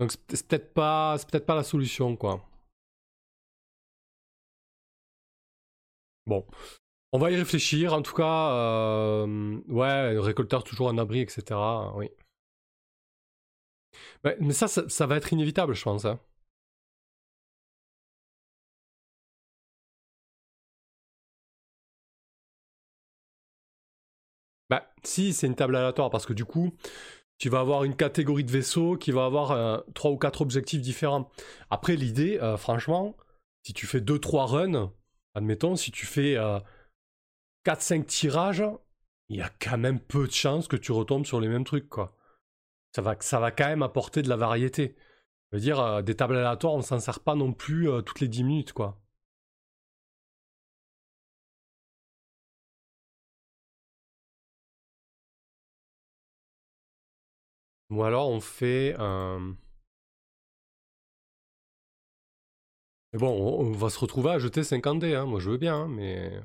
Donc c'est peut-être pas, peut-être pas la solution, quoi. Bon, on va y réfléchir. En tout cas, euh, ouais, récolteur toujours un abri, etc. Oui. Mais ça, ça, va être inévitable, je pense. Hein. Bah, si, c'est une table aléatoire, parce que du coup, tu vas avoir une catégorie de vaisseaux qui va avoir euh, trois ou quatre objectifs différents. Après, l'idée, euh, franchement, si tu fais 2-3 runs, admettons, si tu fais 4-5 euh, tirages, il y a quand même peu de chances que tu retombes sur les mêmes trucs, quoi. Ça va, ça va quand même apporter de la variété. Je veux dire, des tables aléatoires, on s'en sert pas non plus toutes les 10 minutes, quoi. Ou alors on fait un... Mais bon, on, va se retrouver à jeter 50 dés, hein. moi je veux bien, hein, mais...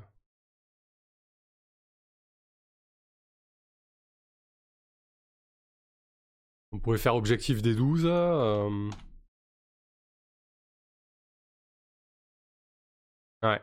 On pourrait faire objectif des 12. Euh, ouais.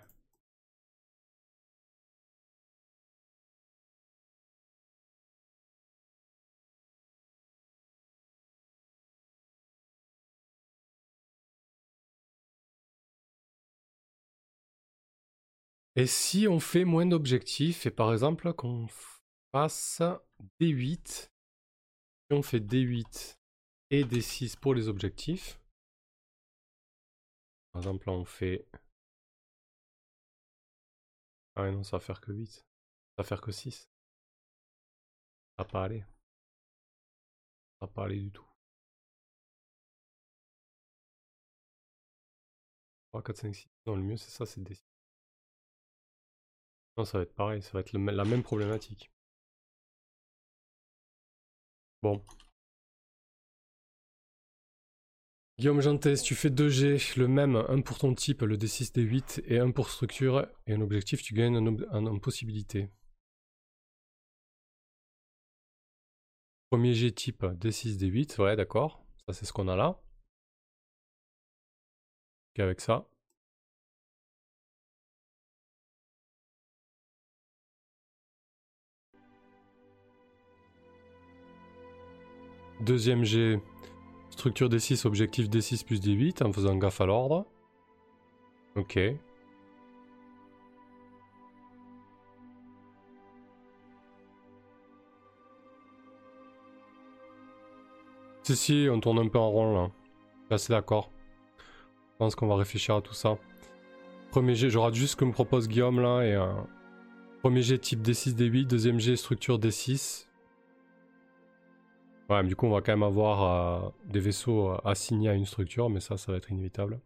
Et si on fait moins d'objectifs, et par exemple qu'on fasse D8, si on fait D8 et D6 pour les objectifs, par exemple là on fait... Ah non, ça va faire que 8. Ça va faire que 6. Ça va pas aller. Ça va pas aller du tout. 3, 4, 5, 6. Non, le mieux c'est ça, c'est D6. Non, ça va être pareil, ça va être la même problématique. Bon. Guillaume Jantes, tu fais 2G, le même, un pour ton type, le D6, D8, et un pour structure, et un objectif, tu gagnes en possibilité. Premier G type, D6, D8, ouais d'accord, ça c'est ce qu'on a là. avec ça. Deuxième G, structure D6, objectif D6 plus D8 en faisant gaffe à l'ordre. Ok. Si, si, on tourne un peu en rond là. Je suis assez d'accord. Je pense qu'on va réfléchir à tout ça. Premier G, j'aurai juste ce que me propose Guillaume là. Et un Premier G type D6, D8. Deuxième G structure D6. Ouais, mais du coup, on va quand même avoir euh, des vaisseaux euh, assignés à une structure, mais ça, ça va être inévitable.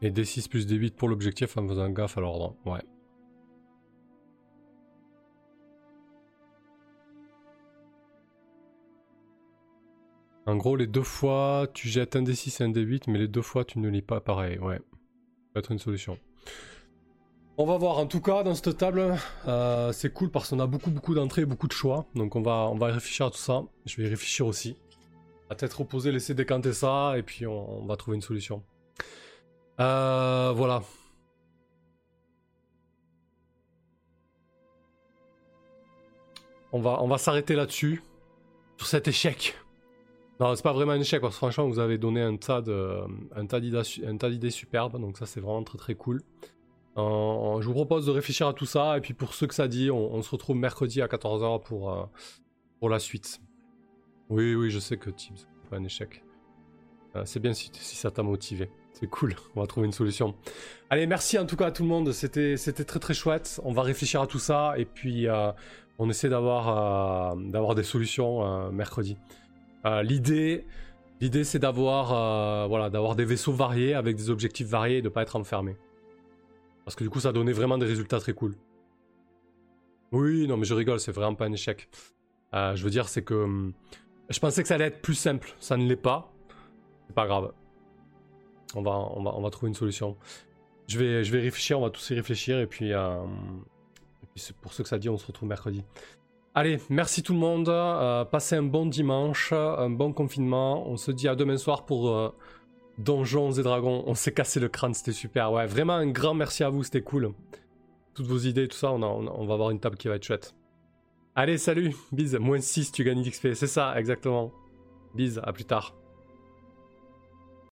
Et D6 plus D8 pour l'objectif en faisant gaffe à l'ordre. Ouais. En gros, les deux fois, tu jettes un D6 et un D8, mais les deux fois, tu ne lis pas pareil. Ouais. Ça peut être une solution. On va voir. En tout cas, dans cette table, euh, c'est cool parce qu'on a beaucoup, beaucoup d'entrées, beaucoup de choix. Donc, on va, réfléchir à tout ça. Je vais y réfléchir aussi. À tête reposée, laisser décanter ça, et puis on, va trouver une solution. Euh, voilà. On va, on va s'arrêter là-dessus. Sur cet échec. Non, c'est pas vraiment un échec, parce que franchement, vous avez donné un tas d'idées superbes, donc ça, c'est vraiment très très cool. Euh, je vous propose de réfléchir à tout ça, et puis pour ceux que ça dit, on, se retrouve mercredi à 14h pour, euh, pour la suite. Oui, oui, je sais que c'est pas un échec. Euh, c'est bien si, si ça t'a motivé. C'est cool, on va trouver une solution. Allez, merci en tout cas à tout le monde, c'était très très chouette. On va réfléchir à tout ça, et puis on essaie d'avoir d'avoir des solutions mercredi. Euh, l'idée, l'idée c'est d'avoir euh, voilà, des vaisseaux variés avec des objectifs variés et de pas être enfermé. Parce que du coup, ça donnait vraiment des résultats très cool. Oui, non, mais je rigole, c'est vraiment pas un échec. Euh, je veux dire, c'est que hum, je pensais que ça allait être plus simple, ça ne l'est pas. C'est pas grave. On va, on va, on va trouver une solution. Je vais, je vais réfléchir, on va tous y réfléchir et puis, et puis pour ceux que ça dit, on se retrouve mercredi. Allez, merci tout le monde. Euh, passez un bon dimanche, un bon confinement. On se dit à demain soir pour euh, Donjons et Dragons. On s'est cassé le crâne, c'était super. Ouais, vraiment un grand merci à vous, c'était cool. Toutes vos idées, tout ça, on, on, va avoir une table qui va être chouette. Allez, salut, bise. Moins 6, tu gagnes d'XP. C'est ça, exactement. Bise, à plus tard.